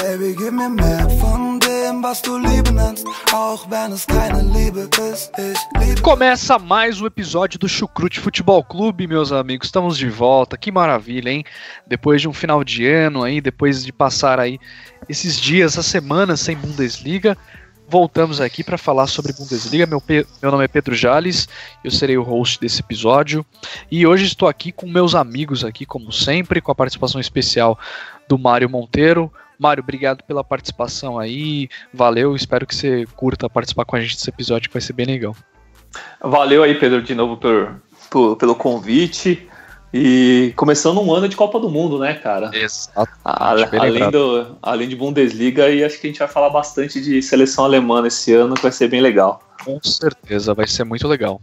Baby, gib mir mehr von dem, was du Liebe nennst, auch wenn es keine Liebe ist. Ich liebe. Começa mais um episódio do Chucrute Futebol Clube, meus amigos. Estamos de volta. Que maravilha, hein? Depois de um final de ano aí, depois de passar aí esses dias, essa semana sem Bundesliga, voltamos aqui para falar sobre Bundesliga. Meu, meu nome é Pedro Jales, eu serei o host desse episódio. E hoje estou aqui com meus amigos aqui, como sempre, com a participação especial do Mário Monteiro. Mário, obrigado pela participação aí. Valeu, espero que você curta participar com a gente desse episódio, que vai ser bem legal. Valeu aí, Pedro, de novo por, por- pelo convite. E começando um ano de Copa do Mundo, né, cara? Exato. Além, do, além de Bundesliga, e acho que a gente vai falar bastante de seleção alemã esse ano, que vai ser bem legal. Com certeza, vai ser muito legal.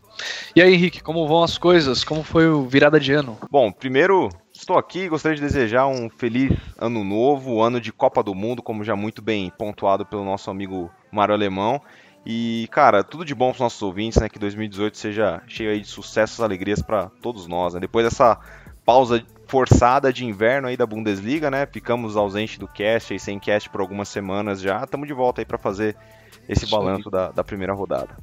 E aí, Henrique, como vão as coisas? Como foi o virada de ano? Bom, primeiro estou aqui e gostaria de desejar um feliz ano novo, ano de Copa do Mundo, como já muito bem pontuado pelo nosso amigo Mário Alemão. E, cara, tudo de bom para os nossos ouvintes, né? Que 2018 seja cheio de sucessos e alegrias para todos nós, né? Depois dessa pausa forçada de inverno aí da Bundesliga, né? Ficamos ausente do cast aí, sem cast por algumas semanas já. Estamos de volta aí para fazer esse Isso balanço da, da primeira rodada.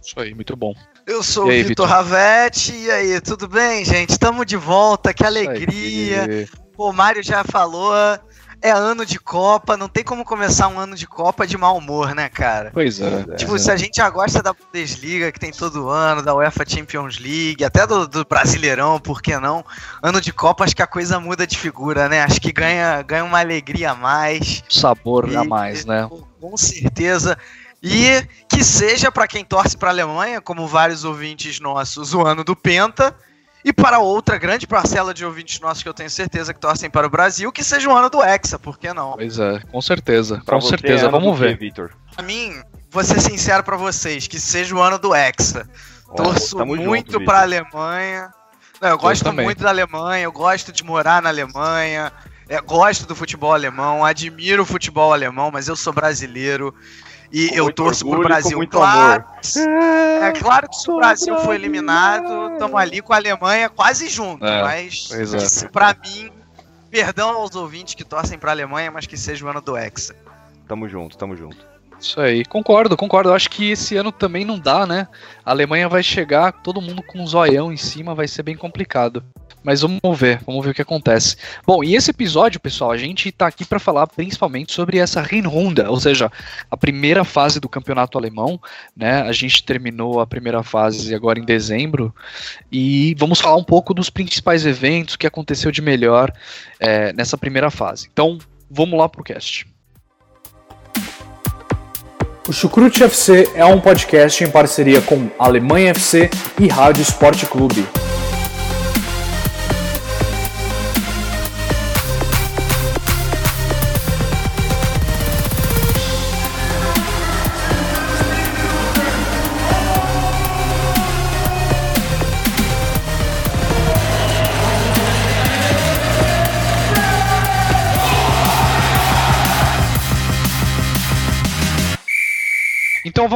Isso aí, muito bom. Eu sou E o aí, Vitor? Ravetti, e aí, tudo bem, gente? Estamos de volta, que alegria. Aí, o Mário já falou, é ano de Copa, não tem como começar um ano de Copa de mau humor, né, cara? Pois é. Tipo, se a gente já gosta da Bundesliga, que tem todo ano, da UEFA Champions League, até do, do Brasileirão, por que não? Ano de Copa, acho que a coisa muda de figura, né? Acho que ganha, ganha uma alegria a mais. sabor a E- mais, né? Com certeza. E que seja para quem torce para a Alemanha, como vários ouvintes nossos, o ano do Penta. E para outra grande parcela de ouvintes nossos que eu tenho certeza que torcem para o Brasil, que seja o ano do Hexa, por que não? Pois é, com certeza. Pra com você, certeza, vamos ver. Vitor? Pra mim, vou ser sincero para vocês, que seja o ano do Hexa. Torço muito para a Alemanha. Não, eu gosto também. muito da Alemanha, eu gosto de morar na Alemanha, é, gosto do futebol alemão, admiro o futebol alemão, mas eu sou brasileiro e Com eu torço pro orgulho com Brasil. muito claro, amor. é claro que se o Brasil foi eliminado, estamos ali com a Alemanha quase junto, É, mas é. pra mim, perdão aos ouvintes que torcem pra Alemanha, mas que seja o ano do Hexa. Tamo junto, tamo junto. Isso aí, concordo, concordo. Acho que esse ano também não dá, né? A Alemanha vai chegar, todo mundo com um zoião em cima, vai ser bem complicado. Mas vamos ver, vamos ver o que acontece. Bom, e esse episódio, pessoal, a gente tá aqui para falar principalmente sobre essa Hinrunde, ou seja, a primeira fase do campeonato alemão, né? A gente terminou a primeira fase agora em dezembro e vamos falar um pouco dos principais eventos, o que aconteceu de melhor é, nessa primeira fase. Então, vamos lá pro cast. O Chucrute FC é um podcast em parceria com Alemanha FC e Rádio Esporte Clube.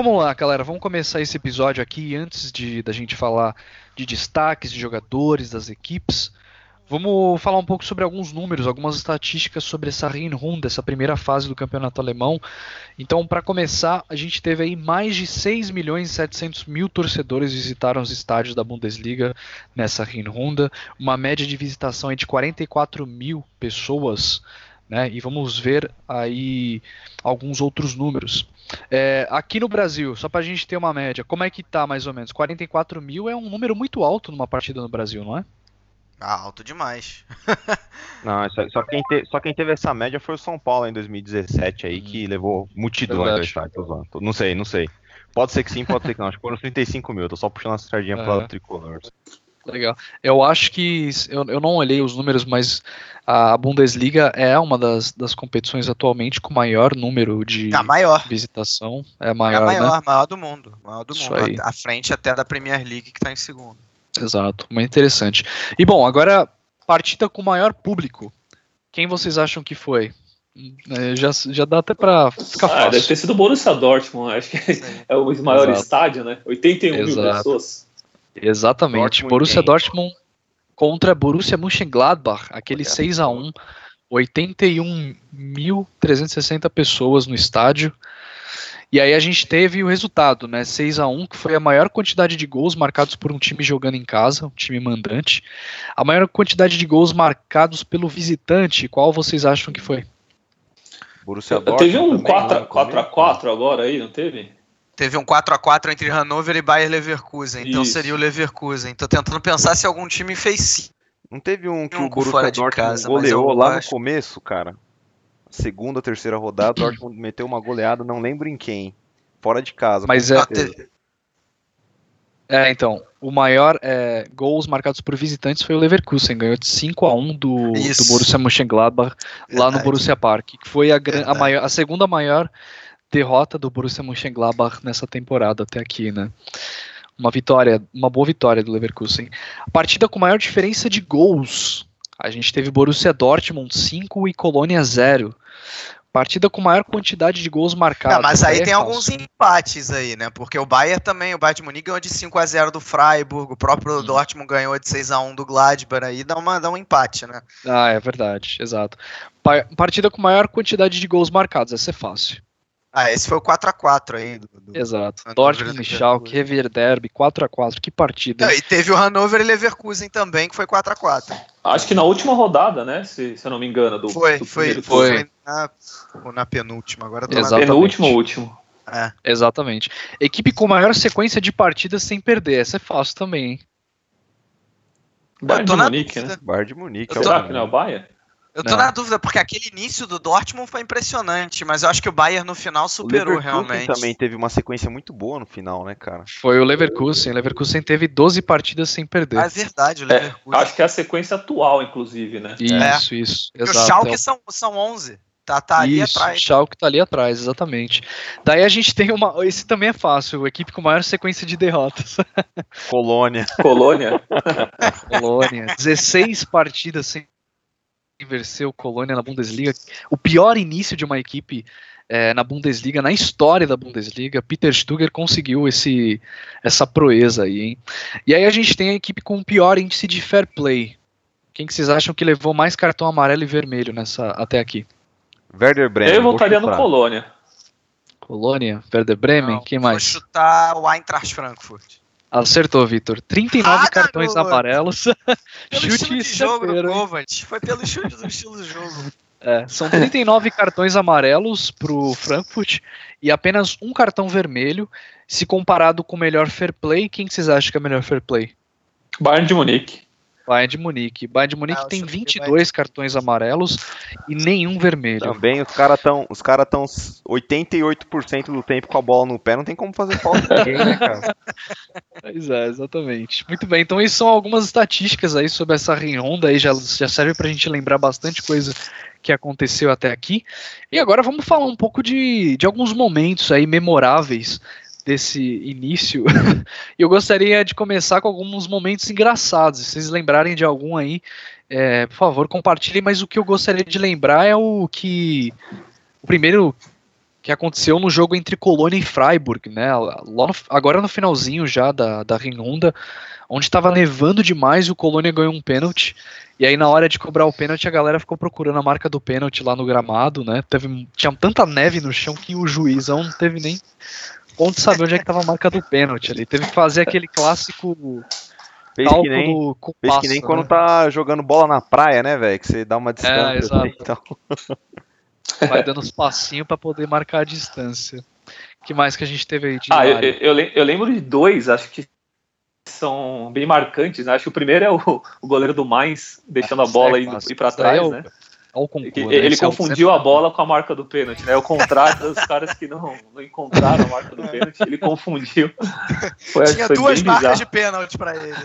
Vamos lá, galera. Vamos começar esse episódio aqui antes de da gente falar de destaques de jogadores das equipes. Vamos falar um pouco sobre alguns números, algumas estatísticas sobre essa Hinrunde, essa primeira fase do campeonato alemão. Então, para começar, a gente teve aí mais de 6 milhões e 700 mil torcedores visitaram os estádios da Bundesliga nessa Hinrunde, uma média de visitação de 44 mil pessoas, né? E vamos ver aí alguns outros números. É, aqui no Brasil, só pra gente ter uma média, como é que tá mais ou menos? 44 mil é um número muito alto numa partida no Brasil, não é? Ah, alto demais. Não, só, só quem te- só quem teve essa média foi o São Paulo em 2017 aí, que levou multidões ao estádio. Não sei, não sei. Pode ser que sim, pode ser que não. Acho que foram uns 35 mil. Tô só puxando a sardinha É. pra tricolor. Legal. Eu acho que eu, eu não olhei os números, mas a Bundesliga é uma das, das competições atualmente com maior número de A maior. visitação. É É maior, a maior, né? maior do mundo. Maior do Isso mundo. aí. À frente até da Premier League, que tá em segundo. Exato, muito interessante. E bom, agora partida com maior público. Quem vocês acham que foi? É, já, já dá até pra ficar Ah, deve fácil. ter sido o Borussia Dortmund, acho que é o maior Exato. estádio, né? 81 mil Exato. pessoas. Exatamente. Dortmund Borussia? Dortmund contra Borussia Mönchengladbach, aquele Olha 6 a 1 81.360 pessoas no estádio. E aí a gente teve o resultado, né? 6 a 1 que foi a maior quantidade de gols marcados por um time jogando em casa, um time mandante. A maior quantidade de gols marcados pelo visitante, qual vocês acham que foi? Borussia Teve um também, lá no 4x4 agora aí, não teve? Teve um 4x4 entre Hannover e Bayer Leverkusen. Então Isso. seria o Leverkusen. Tô tentando pensar se algum time fez sim. Não teve um que Um o Borussia de Dortmund casa, mas goleou lá acho- no começo, cara? Segunda, terceira rodada, o Dortmund meteu uma goleada, não lembro em quem. Fora de casa. Mas é- certeza. É, então, o maior é, gols marcados por visitantes foi o Leverkusen, ganhou de 5 a 1 do, Isso. do Borussia Mönchengladbach lá no Verdade. Borussia Park, que foi a, gran- a, maior, a segunda maior derrota do Borussia Mönchengladbach nessa temporada até aqui, né? Uma vitória, uma boa vitória do Leverkusen. A partida com maior diferença de gols, a gente teve Borussia Dortmund 5 e Colônia 0. Partida com maior quantidade de gols marcados. Não, mas aí tem alguns empates aí, né? Porque o Bayern também, o Bayern de Munique ganhou de 5 a 0 do Freiburg, o próprio Dortmund ganhou de 6 a 1 do Gladbach, aí dá, uma, dá um empate, né? Ah, é verdade, exato. Pa- partida com maior quantidade de gols marcados, essa é fácil. Ah, esse foi o 4 a 4 aí. Do, do- Exato. Hannover Dortmund Schalke, Rever Derby, 4x4, que partida. Não, hein? e teve o Hannover e Leverkusen também, que foi 4 a 4 Acho que na última rodada, né? Se, se eu não me engano. Do, Foi, do foi, foi, turno. na, ou na penúltima, agora tô Exato. na Penúltimo ou último. é. Exatamente. Equipe com maior sequência de partidas sem perder, essa é fácil também, hein? Bayern de Munique, né? Bayern de Munique. É Será cara. que não é o Bayern? Eu tô Não. na dúvida, porque aquele início do Dortmund foi impressionante, mas eu acho que o Bayern no final O superou Leverkusen realmente. também teve uma sequência muito boa no final, né, cara? Foi o Leverkusen. O Leverkusen teve 12 partidas sem perder. Ah, é verdade, o É, Leverkusen. acho que é a sequência atual, inclusive, né? Isso, isso. Porque Exato. o Schalke é o- são, são 11. Tá, tá ali Isso, atrás. Schalke tá ali atrás, exatamente. Daí a gente tem uma. Esse também é fácil, a equipe com maior sequência de derrotas. Colônia. Colônia. Colônia. 16 partidas sem vencer o Colônia na Bundesliga. O pior início de uma equipe eh, na Bundesliga, na história da Bundesliga. Peter Stuger conseguiu esse, essa proeza aí, hein? E aí a gente tem a equipe com o pior índice de fair play. Quem que vocês acham que levou mais cartão amarelo e vermelho nessa até aqui? Werder Bremen. eu vou voltaria no. Colônia. Colônia, Werder Bremen, Não, quem Vou mais? chutar o Eintracht Frankfurt. Acertou, Vitor. 39 Ah, cartões garoto! amarelos. Pelo Chute jogo do? Kovac. Foi pelo chute do estilo de jogo. É, são 39 cartões amarelos pro Frankfurt e apenas um cartão vermelho. Se comparado com o melhor fair play, quem que vocês acham que é o melhor fair play? Bayern de Munique. Bayern de Munique. Bayern de Munique Ah, tem chutei 22 cartões amarelos e nenhum vermelho. Também os caras estão os cara tão 88% do tempo com a bola no pé, não tem como fazer falta ninguém, né, cara? Pois é, exatamente. Muito bem, então isso são algumas estatísticas aí sobre essa ronda aí, já, já serve pra gente lembrar bastante coisa que aconteceu até aqui. E agora vamos falar um pouco de, de alguns momentos aí memoráveis desse início. Eu gostaria de começar com alguns momentos engraçados. Se vocês lembrarem de algum aí, é, por favor, compartilhem. Mas o que eu gostaria de lembrar é o que. O primeiro que aconteceu no jogo entre Colônia e Freiburg, né? No- agora no finalzinho já da, da Rinunda, onde estava nevando demais o Colônia ganhou um pênalti. E aí, na hora de cobrar o pênalti, a galera ficou procurando a marca do pênalti lá no gramado, né? Teve, tinha tanta neve no chão que o juizão não teve nem onde saber onde é que tava a marca do pênalti ali. Teve que fazer aquele clássico Fez que nem, cálculo com fez passo, que nem né? quando tá jogando bola na praia, né, velho? Que você dá uma distância. exato. assim, então. Vai dando uns passinhos pra poder marcar a distância. que mais que a gente teve aí de Ah, eu, eu, eu lembro de dois, acho que são bem marcantes, né? Acho que o primeiro é o, o goleiro do Mainz deixando a bola é indo, clássico. ir pra é trás, o- né? O concurso, né? ele é o confundiu a bola com a marca do pênalti, né? Ao contrário dos caras que não, não encontraram a marca do pênalti, ele confundiu. Foi, Tinha foi duas marcas bizarro. de pênalti pra ele. né?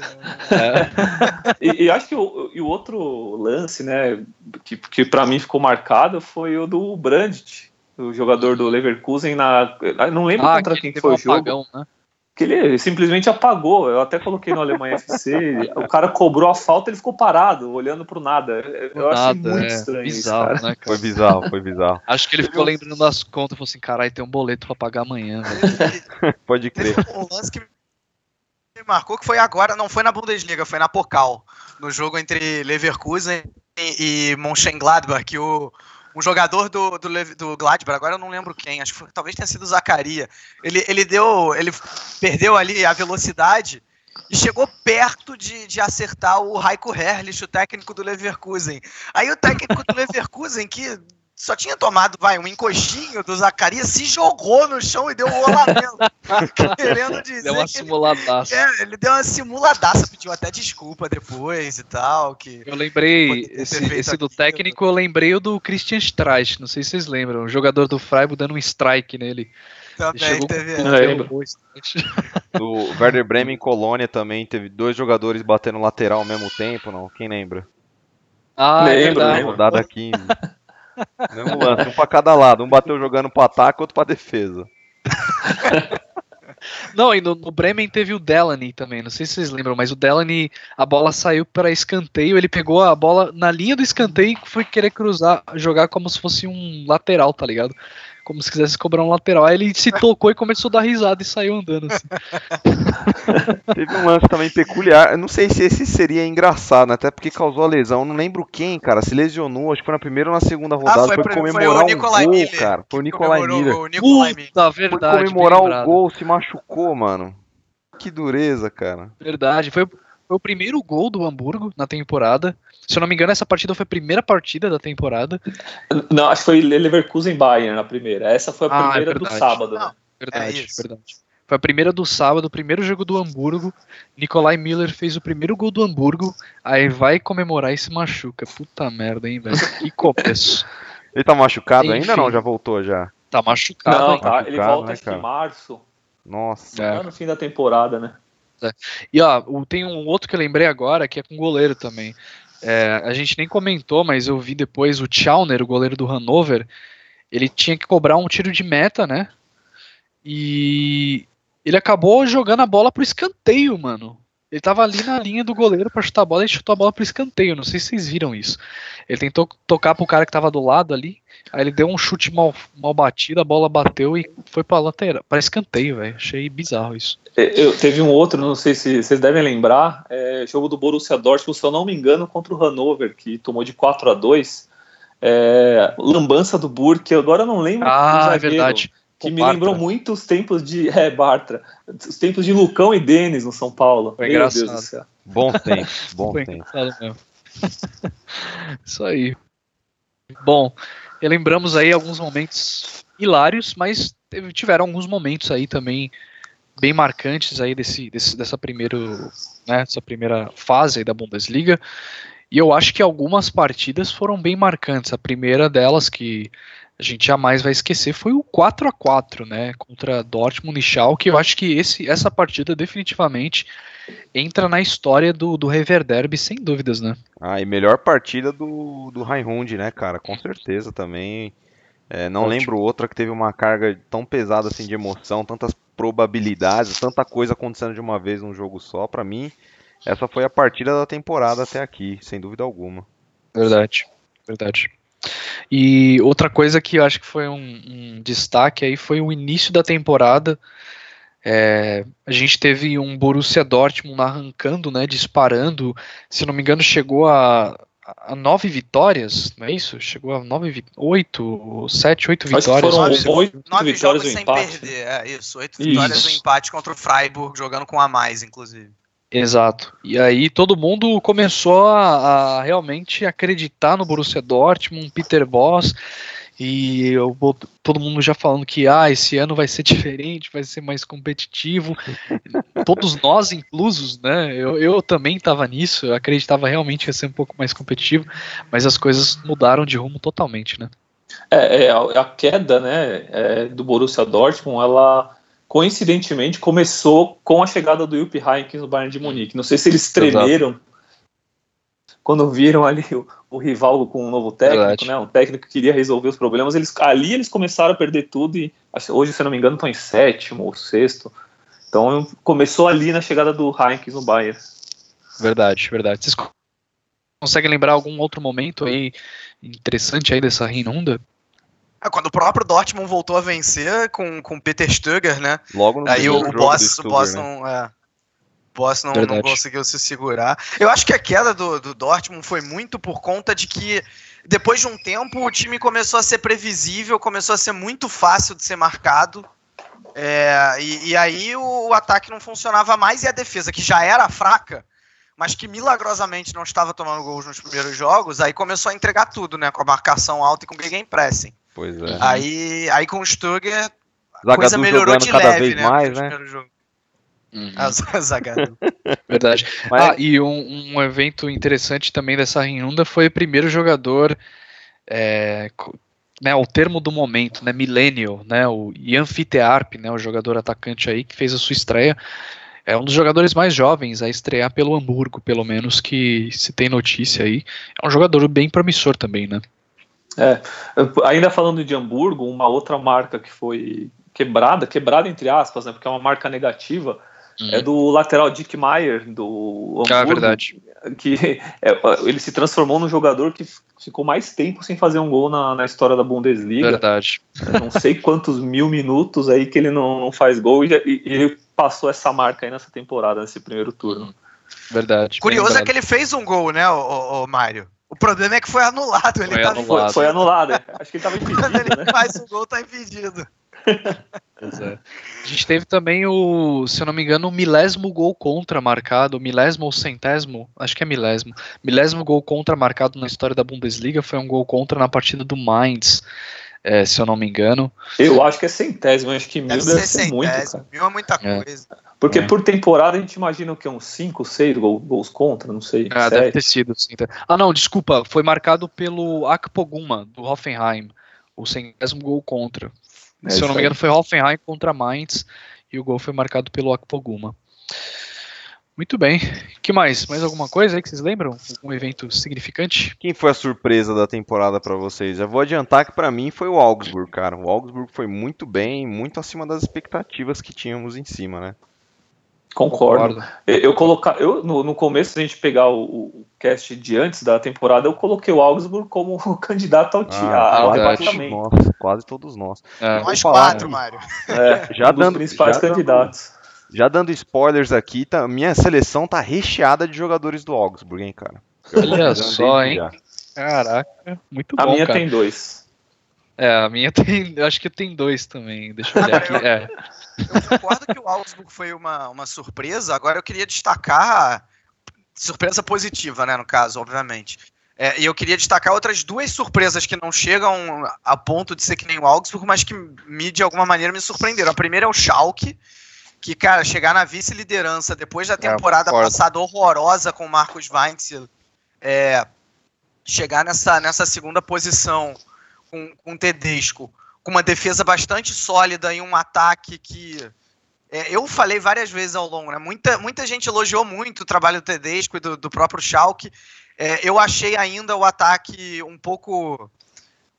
É. E, e acho que o, e o outro lance, né, que, que para mim ficou marcado foi o do Brandt, o jogador do Leverkusen na. Não lembro Ah, contra que quem foi um o jogo. apagão, né? Que ele simplesmente apagou. Eu até coloquei no Alemanha FC. o cara cobrou a falta ele ficou parado, olhando pro nada. Eu achei Nada, muito é, estranho isso, bizarro, cara. né, cara? Foi bizarro, foi bizarro. Acho que ele ficou lembrando das contas e falou assim: caralho, tem um boleto pra pagar amanhã, velho. Pode crer. Teve um lance que me marcou que foi agora, não foi na Bundesliga, foi na Pokal. No jogo entre Leverkusen e Mönchengladbach, que o, um jogador do, do, do Gladbach, agora eu não lembro quem, acho que foi, talvez tenha sido o Zacaria. Ele, ele deu, ele perdeu ali a velocidade e chegou perto de, de acertar o Heiko Herrlich, o técnico do Leverkusen. Aí o técnico do Leverkusen, que só tinha tomado, vai, um encostinho do Zacarias, se jogou no chão e deu um rolamento. querendo dizer. Deu uma simuladaça. Ele, é, ele deu uma simuladaça, pediu até desculpa depois e tal. Que eu lembrei, esse, esse do técnico, eu lembrei o do Christian Streich, não sei se vocês lembram, o jogador do Freiburg dando um strike nele. Também teve. Do Werder Bremen em Colônia também teve dois jogadores batendo lateral ao mesmo tempo, não? Quem lembra? Ah, lembro, é lembro. Rodada 15. Mesmo lance, um pra cada lado. Um bateu jogando pro ataque, outro pra defesa. Não, e no, no, Bremen teve o Delaney também, não sei se vocês lembram, mas o Delaney, a bola saiu para escanteio, ele pegou a bola na linha do escanteio e foi querer cruzar, jogar como se fosse um lateral, tá ligado? Como se quisesse cobrar um lateral. Aí ele se tocou e começou a dar risada e saiu andando assim. Teve um lance também peculiar. Eu não sei se esse seria engraçado, né? até porque causou a lesão. não lembro quem, cara. Se lesionou, acho que foi na primeira ou na segunda rodada. Ah, foi, foi comemorar foi um gol, Miller, cara. Foi o Nicolai Miller. O Nicolai Miller. Puta, verdade. Foi comemorar o gol, se machucou, mano. Que dureza, cara. Verdade. Foi, foi o primeiro gol do Hamburgo na temporada. Se eu não me engano, essa partida foi a primeira partida da temporada. Não, acho que foi Leverkusen Bayern na primeira. Essa foi a ah, primeira é do sábado, né? Verdade, é verdade. Foi a primeira do sábado, o primeiro jogo do Hamburgo. Nicolai Miller fez o primeiro gol do Hamburgo. Aí vai comemorar e se machuca. Puta merda, hein, velho? Que começo. Ele tá machucado Enfim, ainda não? Já voltou já? Tá machucado. Não, tá, machucado, ele volta né, acho em março. Nossa. É. no fim da temporada, né? É. E ó, tem um outro que eu lembrei agora que é com goleiro também. É, a gente nem comentou, mas eu vi depois o Chauner, o goleiro do Hannover, ele tinha que cobrar um tiro de meta, né? E ele acabou jogando a bola pro escanteio, mano. Ele tava ali na linha do goleiro para chutar a bola e chutou a bola pro escanteio. Não sei se vocês viram isso. Ele tentou tocar pro cara que tava do lado ali. Aí ele deu um chute mal, mal batido, a bola bateu e foi pra lateral, para escanteio, velho. Achei bizarro isso. Eu, teve um outro, não sei se vocês devem lembrar, é, jogo do Borussia Dortmund, se eu não me engano, contra o Hannover, que tomou de 4 a 2 é, Lambança do Burke, agora eu não lembro. Ah, é verdade que me lembrou muito os tempos de é, Bartra, os tempos de Lucão e Denis no São Paulo. Foi Meu engraçado. Deus do céu. Bom tempo, bom Foi tempo. Mesmo. Isso aí. Bom, lembramos aí alguns momentos hilários, mas teve, tiveram alguns momentos aí também bem marcantes aí desse, desse dessa primeiro, né, essa primeira fase da Bundesliga. E eu acho que algumas partidas foram bem marcantes. A primeira delas que a gente jamais vai esquecer foi o 4 a 4 né, contra Dortmund e Schalke. Eu acho que esse, essa partida definitivamente entra na história do, do Rever Derby, sem dúvidas, né? Ah, e melhor partida do, do Raihund, né, cara? Com certeza também. É, não Ótimo. lembro outra que teve uma carga tão pesada assim de emoção, tantas probabilidades, tanta coisa acontecendo de uma vez num jogo só. Para mim, essa foi a partida da temporada até aqui, sem dúvida alguma. Verdade, verdade. E outra coisa que eu acho que foi um, um destaque aí foi o início da temporada. É, a gente teve um Borussia Dortmund arrancando, né, disparando. Se não me engano, chegou a, a nove vitórias, não é isso? Chegou a nove, oito, sete, oito vitórias. Foram nove, oito nove vitórias jogos sem empate. perder, é isso. Oito isso. vitórias no empate contra o Freiburg, jogando com a mais, inclusive. Exato. E aí todo mundo começou a, a realmente acreditar no Borussia Dortmund, Peter Boss, e eu, todo mundo já falando que ah, esse ano vai ser diferente, vai ser mais competitivo. Todos nós inclusos, né? Eu, eu também estava nisso, eu acreditava realmente que ia ser um pouco mais competitivo, mas as coisas mudaram de rumo totalmente, né? É, é a queda, né, é, do Borussia Dortmund, ela coincidentemente começou com a chegada do Jupp Heynckes no Bayern de Munique. Não sei se eles tremeram Exato. quando viram ali o, o, rival com um novo técnico, né? Um técnico que queria resolver os problemas. Eles ali eles começaram a perder tudo e hoje, se eu não me engano, estão em sétimo ou sexto. Então começou ali na chegada do Heinkes no Bayern. Verdade, verdade. Vocês conseguem lembrar algum outro momento aí interessante aí dessa Rinunda? É, quando o próprio Dortmund voltou a vencer com o Peter Stöger, né? Logo no Aí o, o boss, o boss né? não. É. Boss não, não, conseguiu se segurar. Eu acho que a queda do, do Dortmund foi muito por conta de que depois de um tempo o time começou a ser previsível, começou a ser muito fácil de ser marcado. É, e, e, aí o, o, ataque não funcionava mais e a defesa, que já era fraca, mas que milagrosamente não estava tomando gols nos primeiros jogos, aí começou a entregar tudo, né? Com a marcação alta e com o pressing. Pois é. Aí, aí com o Sturger, a coisa melhorou de cada leve, vez né? Mais, né? Uhum. Zagado. Verdade. Mas... Ah, e um, um, evento interessante também dessa renunda foi o primeiro jogador, é, né, o termo do momento, né, millennial, né, o Ian Fitearp, né, o jogador atacante aí que fez a sua estreia, é um dos jogadores mais jovens a estrear pelo Hamburgo, pelo menos que se tem notícia aí. É um jogador bem promissor também, né? É, ainda falando de Hamburgo, uma outra marca que foi quebrada, quebrada entre aspas, né, porque é uma marca negativa, Uhum. É do lateral Dick Meyer, do Hamburgo, ah, verdade. Que é, ele se transformou num jogador que ficou mais tempo sem fazer um gol na, na história da Bundesliga. Verdade. não sei quantos mil minutos aí que ele não, não faz gol e, e, ele passou essa marca aí nessa temporada, nesse primeiro turno. Verdade. Curioso é que ele fez um gol, né, o, o, o Mário? O problema é que foi anulado. Ele foi, tá anulado. Foi, foi anulado. Acho que ele estava impedido. Quando ele né? faz o gol, tá impedido. É. A gente teve também o, se eu não me engano, o milésimo gol contra marcado, milésimo ou centésimo, acho que é milésimo, milésimo gol contra marcado na história da Bundesliga foi um gol contra na partida do Mainz, é, se eu não me engano. Eu acho que é centésimo, acho que mil deve, deve ser, muito. Cara. Mil é muita é. coisa. Porque é. por temporada a gente imagina o que? Uns 5, 6 gols contra, não sei. Ah, deve ter sido. Sim. Ah, não, desculpa, foi marcado pelo Akpoguma, do Hoffenheim, o centésimo gol contra. É Se eu não me engano, foi Hoffenheim contra Mainz e o gol foi marcado pelo Akpoguma. Muito bem. que mais? Mais alguma coisa aí que vocês lembram? Um evento significante? Quem foi a surpresa da temporada para vocês? Eu vou adiantar que para mim foi o Augsburg, cara. O Augsburg foi muito bem, muito acima das expectativas que tínhamos em cima, né? Concordo. Concordo. Eu, eu colocar, eu no, no, começo, se a gente pegar o, o, cast de antes da temporada, eu coloquei o Augsburg como candidato ao time. Ah, quase, quase todos nós. É. Nós quatro, Mário. É, já um dando principais já candidatos. Dando, já dando spoilers aqui, tá, minha seleção tá recheada de jogadores do Augsburg, hein, cara. Olha só, hein? Já. Caraca, muito a bom. A minha cara. tem dois. É, a minha tem. Acho que tem dois também. Deixa eu olhar aqui. É. Eu concordo que o Augsburg foi uma, uma surpresa. Agora eu queria destacar. Surpresa positiva, né? No caso, obviamente. É, e eu queria destacar outras duas surpresas que não chegam a ponto de ser que nem o Augsburg, mas que me, de alguma maneira, me surpreenderam. A primeira é o Schalke, que, cara, chegar na vice-liderança depois da é, temporada é, passada horrorosa com o Marcos Weinzel, é, chegar nessa, nessa segunda posição com, com o Tedesco, com uma defesa bastante sólida e um ataque que. É, eu falei várias vezes ao longo, né? Muita, muita gente elogiou muito o trabalho do Tedesco e do, do próprio Schalke. É, eu achei ainda o ataque um pouco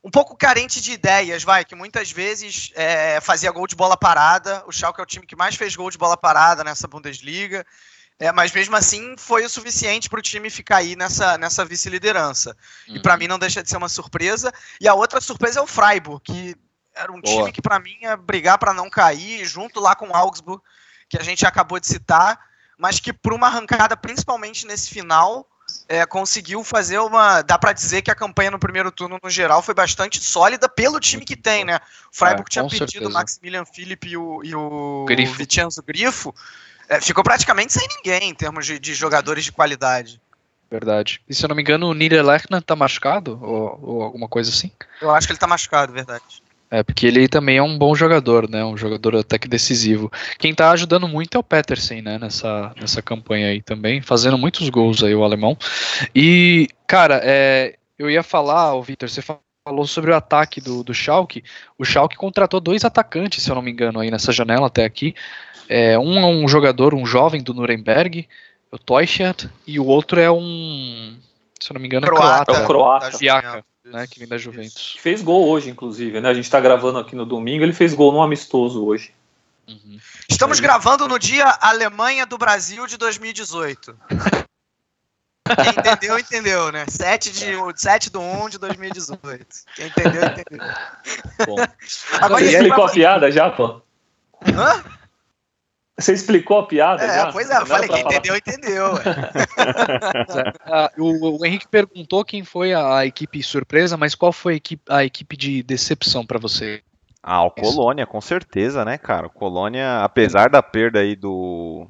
um pouco carente de ideias, vai, que muitas vezes é, fazia gol de bola parada. O Schalke é o time que mais fez gol de bola parada nessa Bundesliga. É, mas mesmo assim foi o suficiente para o time ficar aí nessa, nessa vice-liderança. Uhum. E para mim não deixa de ser uma surpresa. E a outra surpresa é o Freiburg, que era um Boa. time que para mim ia brigar para não cair, junto lá com o Augsburg, que a gente acabou de citar, mas que por uma arrancada, principalmente nesse final, é, conseguiu fazer uma. Dá para dizer que a campanha no primeiro turno, no geral, foi bastante sólida pelo time que tem, né? O Freiburg é, tinha pedido certeza. o Maximilian Philipp e o, e o Grifo. Vicenzo Grifo. É, ficou praticamente sem ninguém em termos de, de, jogadores de qualidade. Verdade. E se eu não me engano, o Niederlechner tá machucado? Ou, ou alguma coisa assim? Eu acho que ele tá machucado, verdade. É, porque ele também é um bom jogador, né? Um jogador até que decisivo. Quem tá ajudando muito é o Petersen, né? Nessa, nessa campanha aí também, fazendo muitos gols aí, o alemão. E, cara, é, eu ia falar, o Vitor, você falou sobre o ataque do, do Schalke. O Schalke contratou dois atacantes, se eu não me engano, aí nessa janela até aqui. É, um é um jogador, um jovem do Nuremberg, o Teuchert, e o outro é um, se eu não me engano, croata, é croata. É o croata né, que vem da Juventus. Fez gol hoje, inclusive, né? A gente está gravando aqui no domingo, ele fez gol no amistoso hoje. Uhum. Estamos gravando no dia Alemanha do Brasil de 2018. Quem entendeu, entendeu, né? 7 de, 7 do 1 de 2018. Quem entendeu, entendeu. Bom. Agora, Você explicou a piada já, pô? Hã? Você explicou a piada? É, já? pois é, eu falei, quem falar. entendeu, entendeu. Ah, o, o Henrique perguntou quem foi a, a equipe surpresa, mas qual foi a equipe, a equipe de decepção pra você? Ah, o Colônia, com certeza, né, cara? O Colônia, apesar da perda aí do,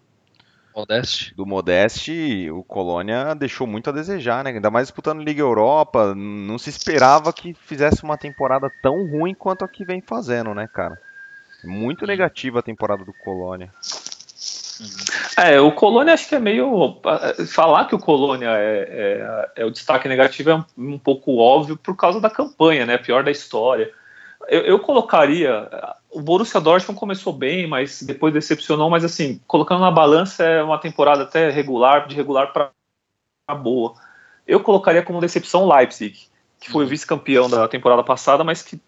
Modeste? do Modeste, o Colônia deixou muito a desejar, né? Ainda mais disputando Liga Europa, não se esperava que fizesse uma temporada tão ruim quanto a que vem fazendo, né, cara? Muito negativa a temporada do Colônia. É, o Colônia acho que é meio. Falar que o Colônia é, é, é o destaque negativo é um, um pouco óbvio por causa da campanha, né? Pior da história. Eu, eu colocaria. O Borussia Dortmund começou bem, mas depois decepcionou. Mas assim, colocando na balança é uma temporada até regular, de regular para boa. Eu colocaria como decepção o Leipzig, que foi o vice-campeão da temporada passada, mas que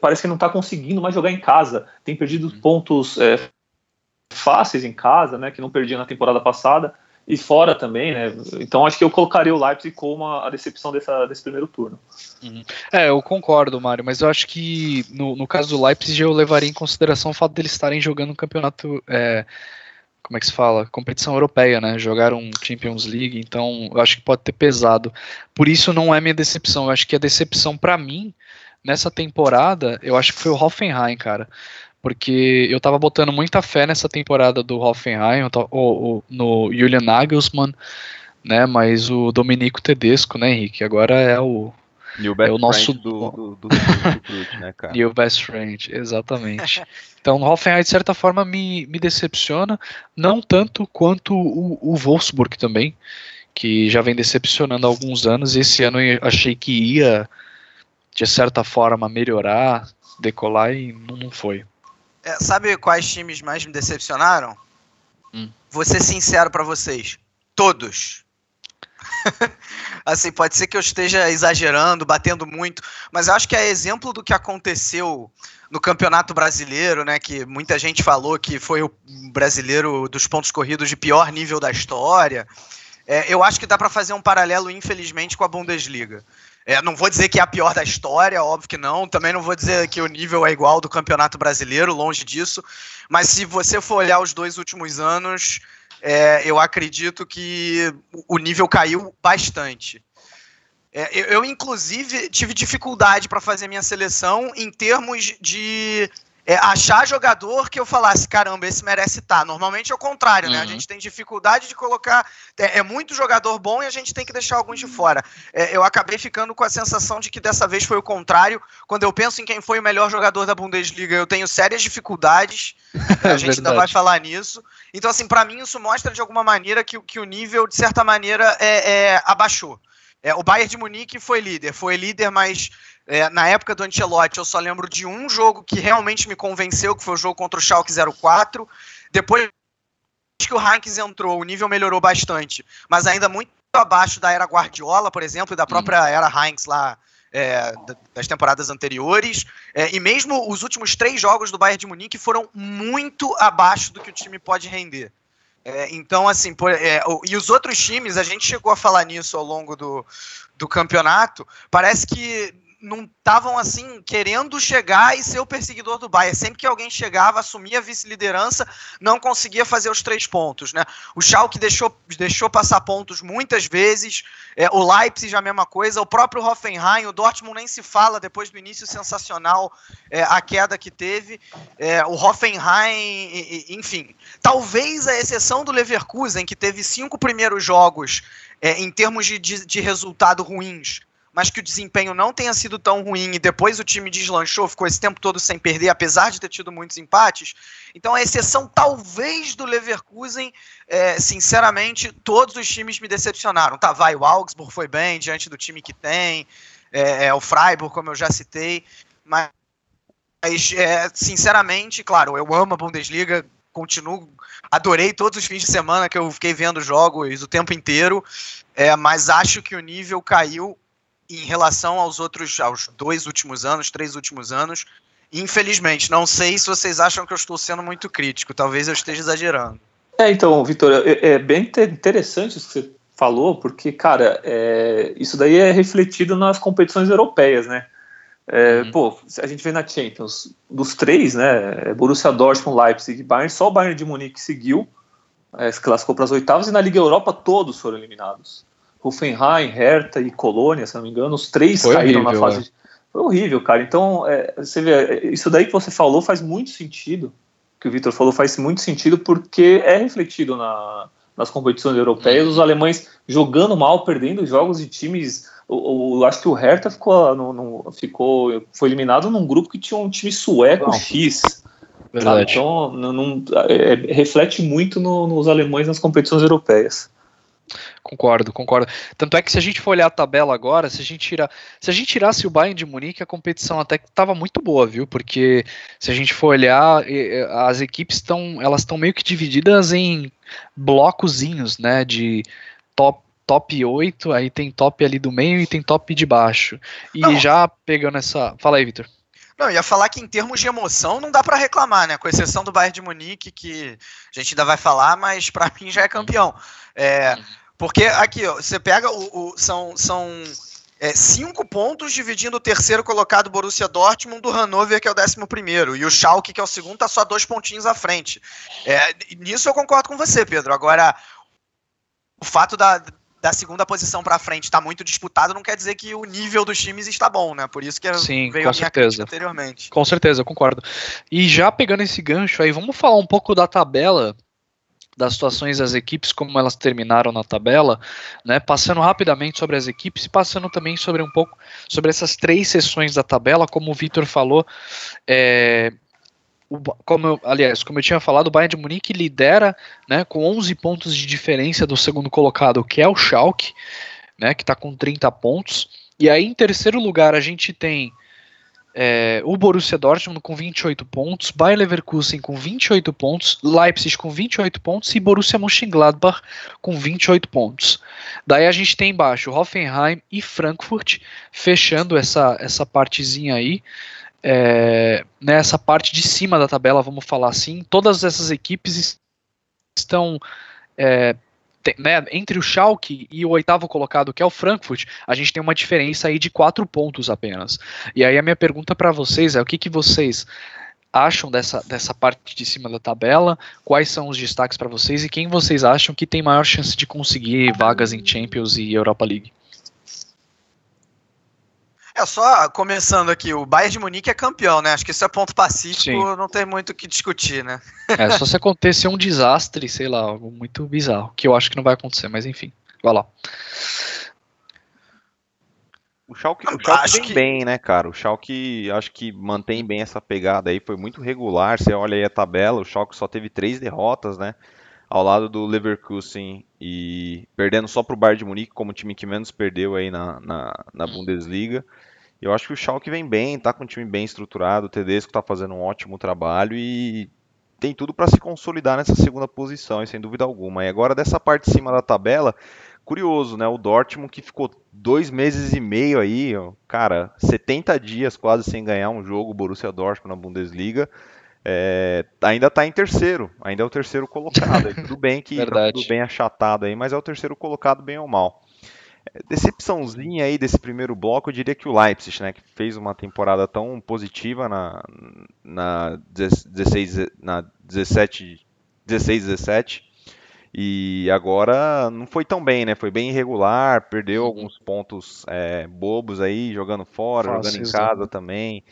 parece que não está conseguindo mais jogar em casa. Tem perdido pontos é, fáceis em casa, né? Que não perdia na temporada passada e fora também, né? Então acho que eu colocaria o Leipzig como a, a decepção dessa, desse primeiro turno. É, eu concordo, Mário, mas eu acho que no, no caso do Leipzig eu levaria em consideração o fato deles estarem jogando um campeonato. é, como é que se fala? Competição europeia, né? Jogaram Champions League, então eu acho que pode ter pesado. Por isso não é minha decepção. Eu acho que a decepção pra mim nessa temporada, eu acho que foi o Hoffenheim, cara. Porque eu tava botando muita fé nessa temporada do Hoffenheim, o- o- no Julian Nagelsmann, né? Mas o Domenico Tedesco, né, Henrique? Agora é o É o nosso- do, do, do, do né, cara? New Best Friend, exatamente. Então o Hoffenheim, de certa forma, me, me decepciona, não tanto quanto o, o Wolfsburg também, que já vem decepcionando há alguns anos, e esse ano eu achei que ia, de certa forma, melhorar, decolar, e não, foi. É, sabe quais times mais me decepcionaram? Hum. Vou ser sincero pra vocês. Todos. assim, pode ser que eu esteja exagerando, batendo muito, mas eu acho que é exemplo do que aconteceu no Campeonato Brasileiro, né? Que muita gente falou que foi o brasileiro dos pontos corridos de pior nível da história. É, eu acho que dá pra fazer um paralelo, infelizmente, com a Bundesliga. É, não vou dizer que é a pior da história, óbvio que não. Também não vou dizer que o nível é igual do Campeonato Brasileiro, longe disso. Mas se você for olhar os dois últimos anos, é, eu acredito que o nível caiu bastante. É, eu, eu, inclusive, tive dificuldade para fazer minha seleção em termos de é, achar jogador que eu falasse, caramba, esse merece estar. Normalmente é o contrário, né? A Uhum. gente tem dificuldade de colocar. É, é muito jogador bom e a gente tem que deixar alguns de fora. É, eu acabei ficando com a sensação de que dessa vez foi o contrário. Quando eu penso em quem foi o melhor jogador da Bundesliga, eu tenho sérias dificuldades. a gente ainda vai falar nisso. Então, assim, para mim isso mostra de alguma maneira que, o- que o nível, de certa maneira, é, é, abaixou. É, o Bayern de Munique foi líder, foi líder, mas é, na época do Ancelotti eu só lembro de um jogo que realmente me convenceu, que foi o jogo contra o Schalke 04. Depois que o Heinz entrou, o nível melhorou bastante, mas ainda muito abaixo da era Guardiola, por exemplo, e da própria era Heinz lá é, da- das temporadas anteriores. É, e mesmo os últimos três jogos do Bayern de Munique foram muito abaixo do que o time pode render. É, então, assim, por- é, e os outros times, a gente chegou a falar nisso ao longo do, do campeonato, parece que não estavam assim querendo chegar e ser o perseguidor do Bayern. Sempre que alguém chegava, assumia a vice-liderança, não conseguia fazer os três pontos, né? O Schalke deixou, deixou passar pontos muitas vezes, é, o Leipzig a mesma coisa, o próprio Hoffenheim, o Dortmund nem se fala depois do início sensacional, é, a queda que teve, é, o Hoffenheim, enfim. Talvez a exceção do Leverkusen, que teve cinco primeiros jogos é, em termos de, de, de resultado ruins, mas que o desempenho não tenha sido tão ruim e depois o time deslanchou, ficou esse tempo todo sem perder, apesar de ter tido muitos empates. Então, a exceção talvez do Leverkusen, é, sinceramente, todos os times me decepcionaram. Tá, vai, o Augsburg foi bem diante do time que tem, é, é, o Freiburg, como eu já citei, mas, é, sinceramente, claro, eu amo a Bundesliga, continuo, adorei todos os fins de semana que eu fiquei vendo jogos o tempo inteiro, é, mas acho que o nível caiu em relação aos outros, aos dois últimos anos, três últimos anos. Infelizmente, não sei se vocês acham que eu estou sendo muito crítico, talvez eu esteja exagerando. É, então, Vitor, é, é bem inte- interessante isso que você falou, porque, cara, é, isso daí é refletido nas competições europeias, né? É, uhum. Pô, a gente vê na Champions, dos três, né? Borussia Dortmund, Leipzig e Bayern, só o Bayern de Munique seguiu, é, se classificou para as oitavas, e na Liga Europa todos foram eliminados. Hoffenheim, Hertha e Colônia, se não me engano, os três Foi caíram horrível, na fase. É. Foi horrível, cara. Então, é, você vê, isso daí que você falou faz muito sentido. Que o Vitor falou faz muito sentido porque é refletido na, nas competições europeias, os alemães jogando mal, perdendo jogos de times o, o, acho que o Hertha ficou, no, no, ficou, foi eliminado num grupo que tinha um time sueco não. X. Verdade. Então, não, não é, reflete muito no, nos alemães nas competições europeias. Concordo, concordo. Tanto é que se a gente for olhar a tabela agora, se a gente tirar, se a gente tirasse o Bayern de Munique, a competição até que estava muito boa, viu? Porque se a gente for olhar, as equipes estão, elas estão meio que divididas em blocozinhos, né, de top top 8, aí tem top ali do meio e tem top de baixo. E não. já pegando essa. Fala aí, Vitor. Não, ia falar que em termos de emoção não dá para reclamar, né? Com exceção do Bayern de Munique, que a gente ainda vai falar, mas para mim já é campeão. É, porque aqui, ó, você pega o, o são, são é, cinco pontos dividindo o terceiro colocado Borussia Dortmund do Hannover, que é o décimo primeiro, e o Schalke, que é o segundo, tá só dois pontinhos à frente. É, nisso eu concordo com você, Pedro. Agora, o fato da, da segunda posição para frente está muito disputado, não quer dizer que o nível dos times está bom, né? Por isso que Sim, veio com a certeza. anteriormente. Com certeza, concordo. E já pegando esse gancho aí, vamos falar um pouco da tabela das situações das equipes, como elas terminaram na tabela, né? Passando rapidamente sobre as equipes e passando também sobre um pouco sobre essas três sessões da tabela, como o Vitor falou, é, como eu, aliás, como eu tinha falado, o Bayern de Munique lidera, né, com 11 pontos de diferença do segundo colocado, que é o Schalke, né, que está com 30 pontos. E aí em terceiro lugar a gente tem é, o Borussia Dortmund com 28 pontos, Bayer Leverkusen com 28 pontos, Leipzig com 28 pontos e Borussia Mönchengladbach com 28 pontos. Daí a gente tem embaixo Hoffenheim e Frankfurt fechando essa, essa partezinha aí é, nessa parte de cima da tabela, vamos falar assim, todas essas equipes estão é, né, entre o Schalke e o oitavo colocado, que é o Frankfurt, a gente tem uma diferença aí de quatro pontos apenas. E aí a minha pergunta para vocês é o que, que vocês acham dessa, dessa parte de cima da tabela, quais são os destaques para vocês e quem vocês acham que tem maior chance de conseguir vagas em Champions e Europa League? É só começando aqui, o Bayern de Munique é campeão, né? Acho que isso é ponto pacífico, Sim. não tem muito o que discutir, né? É só se acontecer um desastre, sei lá, algo muito bizarro, que eu acho que não vai acontecer, mas enfim, vai lá. O Schalke, o Schalke vem que... bem, né, cara? O Schalke acho que mantém bem essa pegada aí, foi muito regular. Você olha aí a tabela, o Schalke só teve três derrotas, né? Ao lado do Leverkusen e perdendo só pro Bayern de Munique como o time que menos perdeu aí na, na, na Bundesliga. Eu acho que o Schalke vem bem, tá com um time bem estruturado, o Tedesco tá fazendo um ótimo trabalho e tem tudo para se consolidar nessa segunda posição, sem dúvida alguma. E agora dessa parte de cima da tabela, curioso, né? O Dortmund que ficou dois meses e meio aí, ó, cara, 70 dias quase sem ganhar um jogo, Borussia Dortmund na Bundesliga, é, ainda está em terceiro, ainda é o terceiro colocado. tudo bem que tá tudo bem achatado aí, mas é o terceiro colocado bem ou mal. Decepçãozinha aí desse primeiro bloco, eu diria que o Leipzig, né, que fez uma temporada tão positiva na, na 16, na 17, 16, 17, e agora não foi tão bem, né? Foi bem irregular, perdeu alguns pontos é, bobos aí, jogando fora, Fácil, jogando em casa também.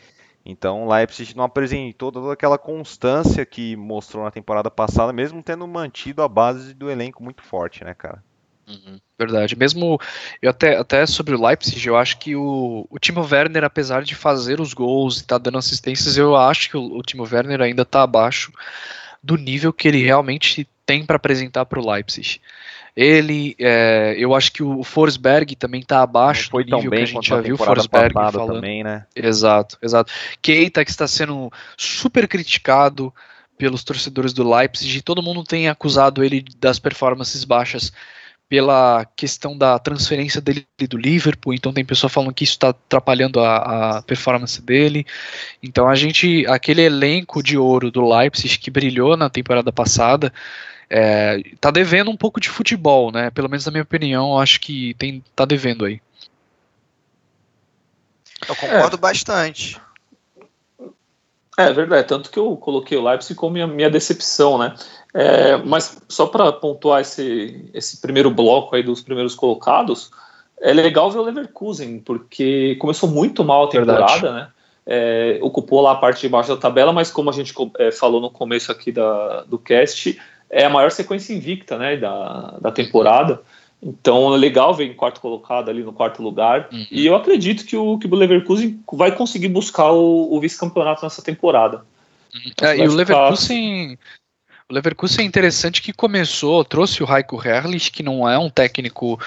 Então o Leipzig não apresentou toda aquela constância que mostrou na temporada passada, mesmo tendo mantido a base do elenco muito forte, né, cara? Uhum, verdade. Mesmo eu até, até sobre o Leipzig, eu acho que o, o Timo Werner, apesar de fazer os gols e estar tá dando assistências, eu acho que o, o Timo Werner ainda está abaixo do nível que ele realmente tem para apresentar para o Leipzig. Ele, é, eu acho que o Forsberg também está abaixo do nível que a gente já viu. Forsberg falando. também, né? Exato, exato. Keita que está sendo super criticado pelos torcedores do Leipzig. Todo mundo tem acusado ele das performances baixas pela questão da transferência dele do Liverpool, então tem pessoa falando que isso está atrapalhando a, a, performance dele. Então a gente, aquele elenco de ouro do Leipzig que brilhou na temporada passada, é, tá devendo um pouco de futebol, né? Pelo menos na minha opinião, acho que tem, tá devendo aí. Eu concordo é. bastante. É verdade, tanto que eu coloquei o Leipzig como minha, minha decepção, né? É, mas só para pontuar esse, esse primeiro bloco aí dos primeiros colocados, é legal ver o Leverkusen, porque começou muito mal a temporada, verdade. né? É, ocupou lá a parte de baixo da tabela, mas como a gente é, falou no começo aqui da, do cast, é a maior sequência invicta né, da, da temporada. Então é legal ver em quarto colocado ali no quarto lugar. Uhum. E eu acredito que o, que o Leverkusen vai conseguir buscar o, o vice-campeonato nessa temporada. Uhum. É, e o Leverkusen. O Leverkusen é interessante que começou, trouxe o Heiko Herrlich, que não é um técnico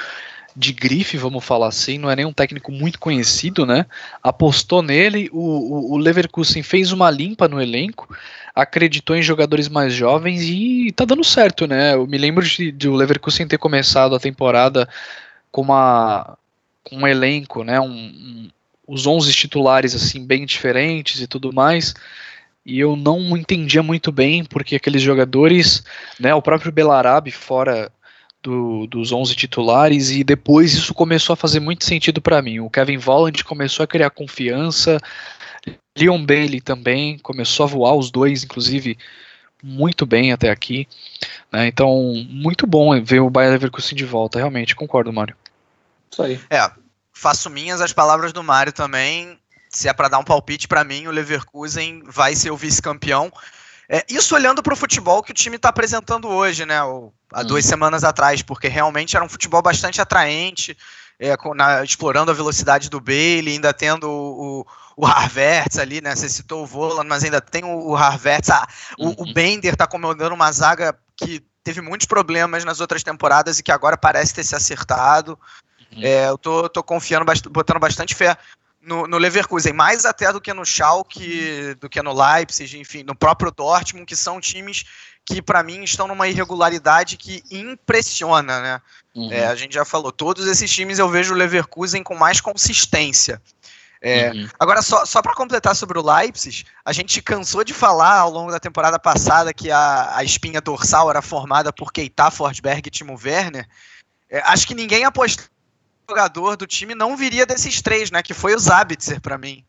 de grife, vamos falar assim, não é nem um técnico muito conhecido, né? Apostou nele, o, o, o Leverkusen fez uma limpa no elenco, acreditou em jogadores mais jovens e tá dando certo, né? Eu me lembro de, de o Leverkusen ter começado a temporada com uma com um elenco, né? Um, um, os 11 titulares assim bem diferentes e tudo mais. E eu não entendia muito bem porque aqueles jogadores, né, o próprio Belarabe fora do, dos 11 titulares e depois isso começou a fazer muito sentido para mim. O Kevin Volland começou a criar confiança, Leon Bailey também começou a voar, os dois, inclusive, muito bem até aqui. Né? Então, muito bom ver o Bayern Leverkusen de volta, realmente, concordo, Mário. Isso aí. É, faço minhas as palavras do Mário também. Se é para dar um palpite para mim, o Leverkusen vai ser o vice-campeão. É, isso olhando para o futebol que o time está apresentando hoje, né? O, há hum. duas semanas atrás, porque realmente era um futebol bastante atraente, é, na, explorando a velocidade do Bailey, ainda tendo o, o, Harverts ali, né? Você citou o Volan, mas ainda tem o, o Harverts. Ah, uhum. o, o Bender está comandando uma zaga que teve muitos problemas nas outras temporadas e que agora parece ter se acertado. Uhum. É, eu tô, tô confiando, botando bastante fé no, no, Leverkusen, mais até do que no Schalke, do que no Leipzig, enfim, no próprio Dortmund, que são times que para mim estão numa irregularidade que impressiona, né? Uhum. É, a gente já falou, todos esses times eu vejo o Leverkusen com mais consistência. É, uhum. Agora, só, só para completar sobre o Leipzig, a gente cansou de falar ao longo da temporada passada que a, a espinha dorsal era formada por Keita, Forsberg e Timo Werner. É, acho que ninguém apostou jogador do time não viria desses três, né? Que foi o Zabitzer para mim.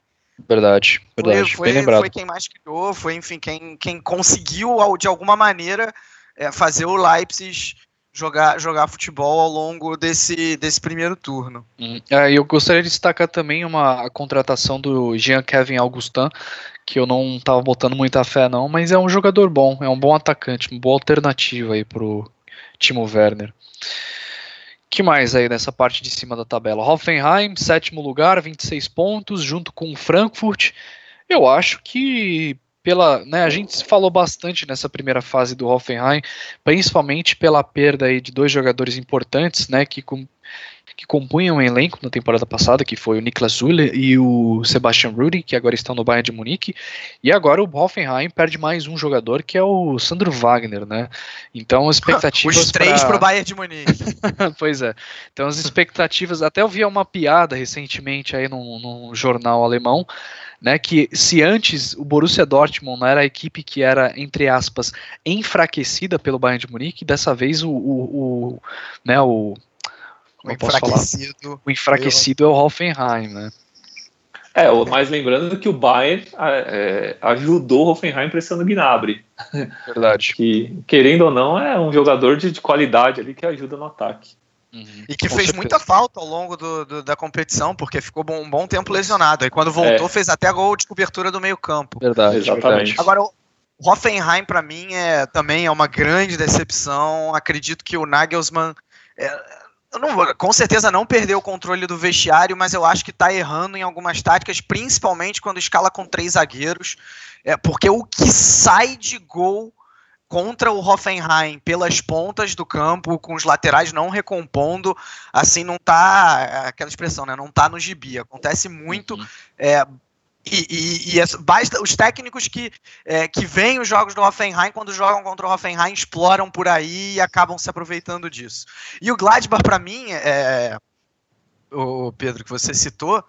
Verdade, verdade. Foi, foi, bem lembrado. foi quem mais criou, foi, enfim, quem, quem conseguiu, de alguma maneira, é, fazer o Leipzig jogar, jogar futebol ao longo desse, desse primeiro turno. Hum. É, eu gostaria de destacar também uma contratação do Jean Kevin Augustin, que eu não estava botando muita fé não, mas é um jogador bom, é um bom atacante, uma boa alternativa aí pro Timo Werner que mais aí nessa parte de cima da tabela? Hoffenheim, sétimo lugar, 26 pontos, junto com o Frankfurt. Eu acho que pela, né, a gente falou bastante nessa primeira fase do Hoffenheim, principalmente pela perda aí de dois jogadores importantes, né, que com, que compunham o elenco na temporada passada, que foi o Niklas Zule e o Sebastian Rudi, que agora estão no Bayern de Munique, e agora o Hoffenheim perde mais um jogador, que é o Sandro Wagner, né? Então as expectativas Os três pra... pro Bayern de Munique. pois é. Então as expectativas, até eu vi uma piada recentemente aí num, num jornal alemão, né, que se antes o Borussia Dortmund era a equipe que era, entre aspas, enfraquecida pelo Bayern de Munique, dessa vez o, o, o né, o o enfraquecido. O enfraquecido eu... é o Hoffenheim, né? É, mas lembrando que o Bayern é, ajudou o Hoffenheim pressionando o Gnabry. Verdade. que, querendo ou não, é um jogador de, de qualidade ali que ajuda no ataque. Uhum. E que Com fez certeza. muita falta ao longo do, do, da competição, porque ficou um bom tempo lesionado. E quando voltou, é. fez até gol de cobertura do meio-campo. Verdade, exatamente. Agora, o Hoffenheim, para mim, é, também é uma grande decepção. Acredito que o Nagelsmann. É, não, com certeza não perdeu o controle do vestiário, mas eu acho que está errando em algumas táticas, principalmente quando escala com três zagueiros, é, porque o que sai de gol contra o Hoffenheim pelas pontas do campo, com os laterais não recompondo, assim não tá é aquela expressão, né? Não tá no gibi. Acontece muito. Uhum. É, e, e, e é basta, os técnicos que, é, que veem os jogos do Hoffenheim, quando jogam contra o Hoffenheim, exploram por aí e acabam se aproveitando disso. E o Gladbach, para mim, é, o Pedro, que você citou,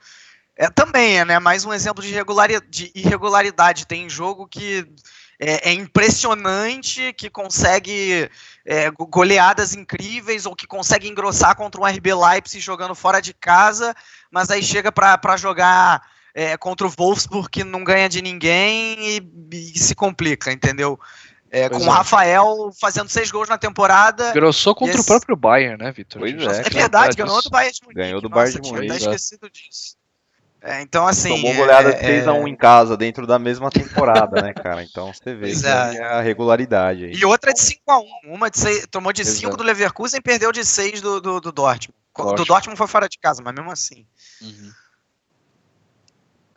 é, também é né, mais um exemplo de de irregularidade. Tem jogo que é, é impressionante, que consegue é, goleadas incríveis ou que consegue engrossar contra um RB Leipzig jogando fora de casa, mas aí chega para jogar é, contra o Wolfsburg que não ganha de ninguém e, e se complica, entendeu? É, com é. o Rafael fazendo seis gols na temporada. Grossou contra esse... o próprio Bayern, né, Vitor? Pois é. É verdade, ganhou do Bayern de Munique. Ganhou do Bayern de Munique. Tinha até esquecido disso. É, então, assim. Tomou goleada de 6x1 é... em casa, dentro da mesma temporada, né, cara? Então você vê é. a regularidade aí. E outra de 5x1. Uma de 6, tomou de 5 do Leverkusen e perdeu de 6 do, do, do Dortmund. Dortmund. Do Dortmund foi fora de casa, mas mesmo assim. Uhum.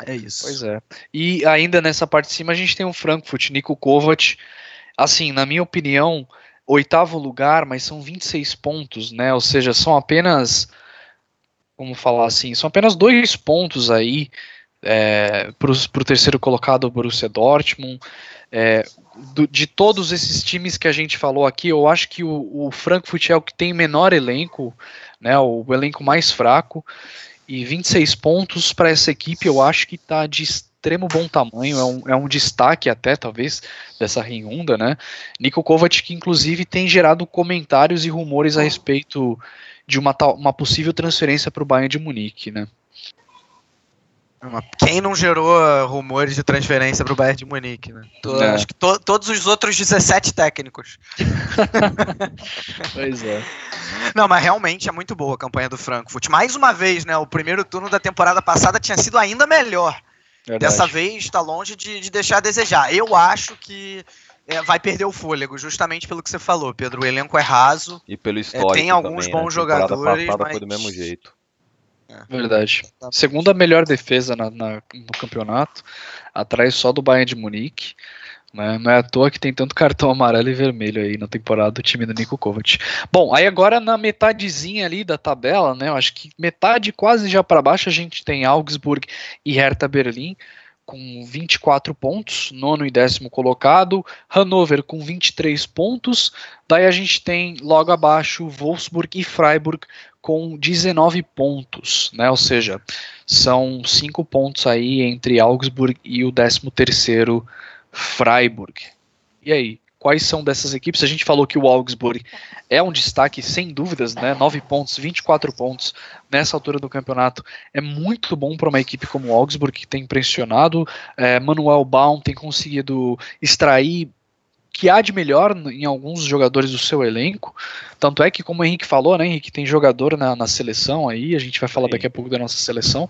É isso. Pois é. E ainda nessa parte de cima a gente tem o Frankfurt, Nico Kovac. Assim, na minha opinião, oitavo lugar, mas são 26 pontos, né? Ou seja, são apenas como falar assim, são apenas dois pontos aí é, para o terceiro colocado, o Borussia Dortmund. É, do, de todos esses times que a gente falou aqui, eu acho que o, o Frankfurt é o que tem menor elenco, né, o, o elenco mais fraco, e 26 pontos para essa equipe eu acho que está de extremo bom tamanho, é um, é um destaque até, talvez, dessa Rinhunda, né? Nico Kovac, que inclusive tem gerado comentários e rumores a respeito de uma, uma possível transferência para o Bayern de Munique, né? Quem não gerou uh, rumores de transferência para o Bayern de Munique, né? é. Acho que to, todos os outros 17 técnicos. pois é. Não, mas realmente é muito boa a campanha do Frankfurt. Mais uma vez, né? O primeiro turno da temporada passada tinha sido ainda melhor. Verdade. Dessa vez está longe de, de, deixar a desejar. Eu acho que é, vai perder o fôlego, justamente pelo que você falou, Pedro. O elenco é raso. E pelo histórico. É, tem alguns também, bons né? jogadores. Mas... foi do mesmo jeito. Verdade. Segunda melhor defesa na, na, no campeonato, atrás só do Bayern de Munique. Né? Não é à toa que tem tanto cartão amarelo e vermelho aí na temporada do time do Nico Kovac. Bom, aí agora na metadezinha ali da tabela, né? Eu acho que metade quase já para baixo a gente tem Augsburg e Hertha Berlim com 24 pontos, nono e décimo colocado, Hannover com 23 pontos, daí a gente tem logo abaixo Wolfsburg e Freiburg com 19 pontos, né? Ou seja, são 5 pontos aí entre Augsburg e o 13 terceiro Freiburg. E aí, quais são dessas equipes? A gente falou que o Augsburg é um destaque, sem dúvidas, né? 9 pontos, 24 pontos nessa altura do campeonato. É muito bom para uma equipe como o Augsburg, que tem impressionado. É, Manuel Baum tem conseguido extrair que há de melhor em alguns jogadores do seu elenco. Tanto é que, como o Henrique falou, né, Henrique, tem jogador na, na seleção aí, a gente vai falar Sim. daqui a pouco da nossa seleção.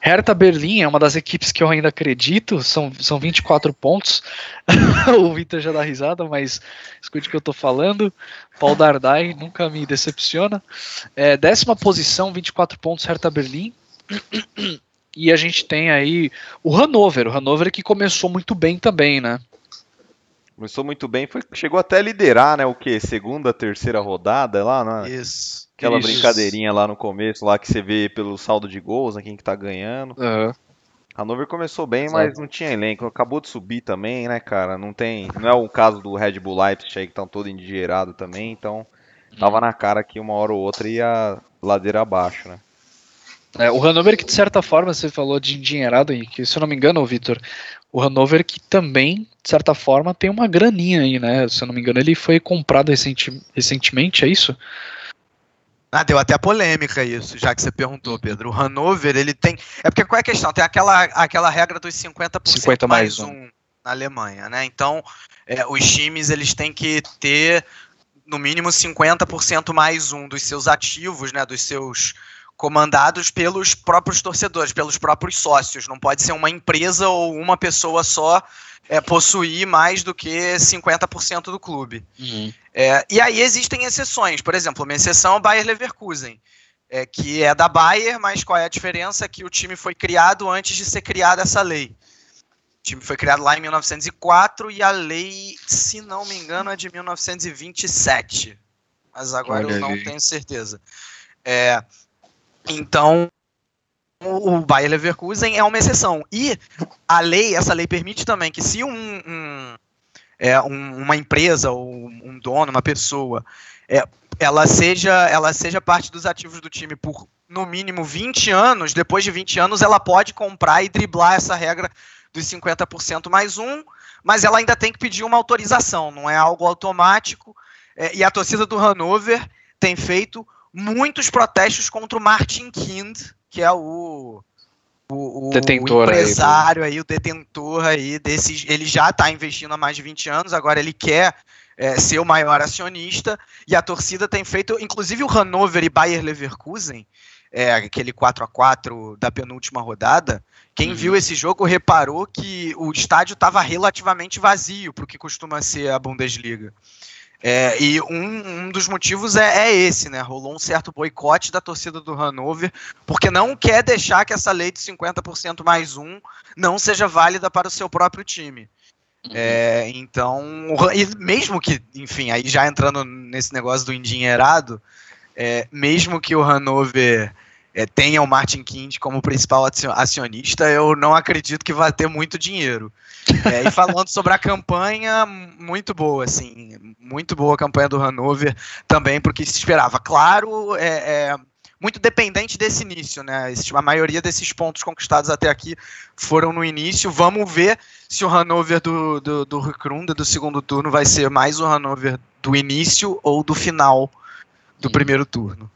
Hertha Berlim é uma das equipes que eu ainda acredito, são, são 24 pontos. o Vitor já dá risada, mas escute o que eu tô falando. Paul Dardai nunca me decepciona. É, décima posição, 24 pontos, Hertha Berlim. E a gente tem aí o Hannover, o Hannover que começou muito bem também, né? Começou muito bem, foi, chegou até a liderar, né? O que? Segunda, terceira rodada lá, né? Isso. Aquela isso. brincadeirinha lá no começo, lá que você vê pelo saldo de gols, né, quem que tá ganhando. Uhum. Hannover começou bem, mas não tinha elenco. Acabou de subir também, né, cara? Não tem. Não é o caso do Red Bull Leipzig aí que estão todo endinheirado também, então tava na cara que uma hora ou outra ia ladeira abaixo, né? É, o Hannover que de certa forma você falou de endinheirado, que se eu não me engano, Vitor, o Hannover que também, de certa forma, tem uma graninha aí, né? Se eu não me engano, ele foi comprado recenti recentemente, é isso? Ah, deu até polêmica isso, já que você perguntou, Pedro. O Hannover, ele tem. É porque qual é a questão? Tem aquela, aquela regra dos 50%, 50 mais, mais um. um na Alemanha, né? Então, é, os times eles têm que ter no mínimo 50% mais um dos seus ativos, né? Dos seus comandados pelos próprios torcedores, pelos próprios sócios. Não pode ser uma empresa ou uma pessoa só é, possuir mais do que 50% do clube. Uhum. É, e aí existem exceções. Por exemplo, uma exceção é o Bayer Leverkusen, é, que é da Bayer, mas qual é a diferença? Que o time foi criado antes de ser criada essa lei. O time foi criado lá em 1904 e a lei, se não me engano, é de 1927. Mas agora Olha eu não aí. tenho certeza. É, então, o Bayer Leverkusen é uma exceção. E a lei, essa lei permite também que se um, um, é, um, uma empresa ou um dono, uma pessoa, é, ela, seja, ela seja parte dos ativos do time por no mínimo 20 anos, depois de 20 anos ela pode comprar e driblar essa regra dos 50% mais um, mas ela ainda tem que pedir uma autorização, não é algo automático. É, e a torcida do Hannover tem feito muitos protestos contra o Martin Kind, que é o, o, o, detentor o empresário aí, aí, o detentor aí desses, ele já está investindo há mais de 20 anos, agora ele quer é, ser o maior acionista e a torcida tem feito, inclusive o Hannover e Bayer Leverkusen, é, aquele 4 a 4 da penúltima rodada, quem uhum. viu esse jogo reparou que o estádio estava relativamente vazio para o que costuma ser a Bundesliga. É, e um, um, dos motivos é, é, esse, né? Rolou um certo boicote da torcida do Hannover, porque não quer deixar que essa lei de 50% mais um não seja válida para o seu próprio time. Uhum. É, então, e mesmo que, enfim, aí já entrando nesse negócio do endinheirado, é, mesmo que o Hannover é, tenha o Martin Kind como principal acionista, eu não acredito que vai ter muito dinheiro. É, e falando sobre a campanha, muito boa, assim, muito boa a campanha do Hanover também, porque se esperava. Claro, é, é muito dependente desse início, né? A maioria desses pontos conquistados até aqui foram no início. Vamos ver se o Hanover do, do, do Recrunda, do segundo turno, vai ser mais o Hanover do início ou do final do primeiro turno.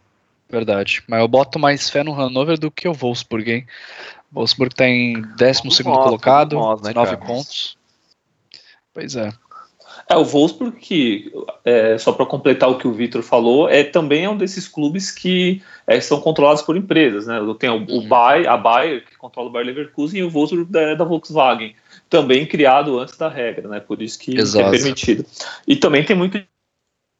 Verdade. Mas eu boto mais fé no Hannover do que o Wolfsburg, hein? O Wolfsburg tá em 12 colocado, nós, né, 9 pontos. Pois é. É, o Wolfsburg, que, é, só para completar o que o Vitor falou, é também é um desses clubes que é, são controlados por empresas, né? Tem o, o Bayer, a Bayer, que controla o Bayer Leverkusen, e o Wolfsburg da, da Volkswagen, também criado antes da regra, né? Por isso que, que é permitido. E também tem muito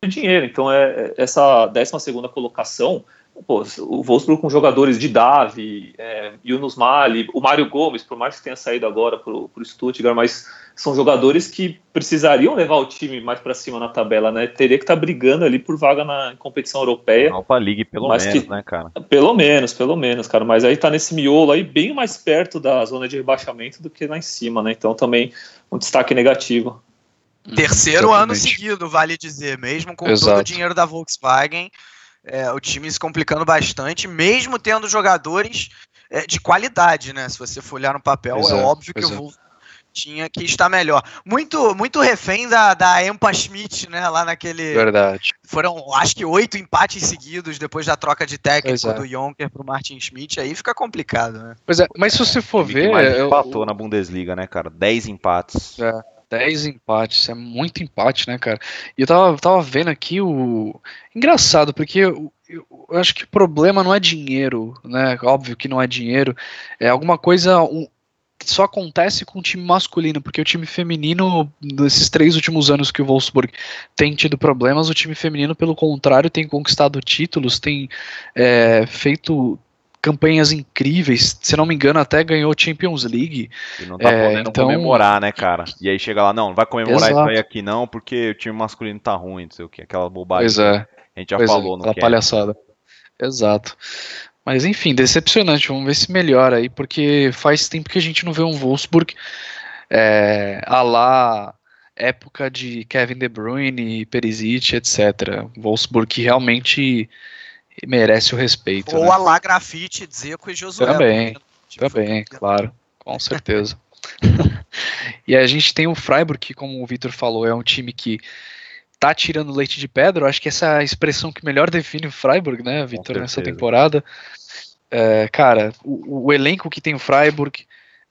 dinheiro, então é, é essa 12 segunda colocação pô, o Wolfsburg com jogadores de Davi, é, Yunus Mali, o Mário Gomes, por mais que tenha saído agora para o Stuttgart, mas são jogadores que precisariam levar o time mais para cima na tabela, né? Teria que estar tá brigando ali por vaga na competição europeia. Alpa League, pelo menos, que, né, cara? Pelo menos, pelo menos, cara. Mas aí tá nesse miolo aí, bem mais perto da zona de rebaixamento do que lá em cima, né? Então também um destaque negativo. Terceiro Exatamente. ano seguido, vale dizer, mesmo com Exato. todo o dinheiro da Volkswagen, é, o time se complicando bastante, mesmo tendo jogadores é, de qualidade, né? Se você for olhar no papel, é, é óbvio que o Wolf tinha que estar melhor. Muito muito refém da, da Empa Schmidt, né? Lá naquele. Verdade. Foram, acho que, oito empates seguidos depois da troca de técnico é. do Jonker pro Martin Schmidt. Aí fica complicado, né? Pois é, mas se você for ver. Mais empatou eu... na Bundesliga, né, cara? Dez empates. É. 10 empates, é muito empate, né, cara? E eu tava, tava vendo aqui o. Engraçado, porque eu, eu, acho que o problema não é dinheiro, né? Óbvio que não é dinheiro. É alguma coisa. Um, que só acontece com o time masculino, porque o time feminino, nesses três últimos anos que o Wolfsburg tem tido problemas, o time feminino, pelo contrário, tem conquistado títulos, tem é, feito campanhas incríveis. Se não me engano, até ganhou Champions League. E não tá é, podendo então... comemorar, né, cara? E aí chega lá, não, não vai comemorar Exato. isso aí aqui não, porque o time masculino tá ruim, não sei o que, aquela bobagem. Pois é. A gente já pois é, falou, é, não palhaçada. Exato. Mas enfim, decepcionante. Vamos ver se melhora aí, porque faz tempo que a gente não vê um Wolfsburg é, a lá época de Kevin De Bruyne, Perisic, etc. Wolfsburg que realmente merece o respeito. Ou né? a grafite, Zeco e Josué. Também, tipo, também, claro, com certeza. e a gente tem o Freiburg, que como o Vitor falou, é um time que tá tirando leite de pedra. Eu acho que essa é a expressão que melhor define o Freiburg, né, Vitor, nessa temporada. É, cara, o, o, elenco que tem o Freiburg,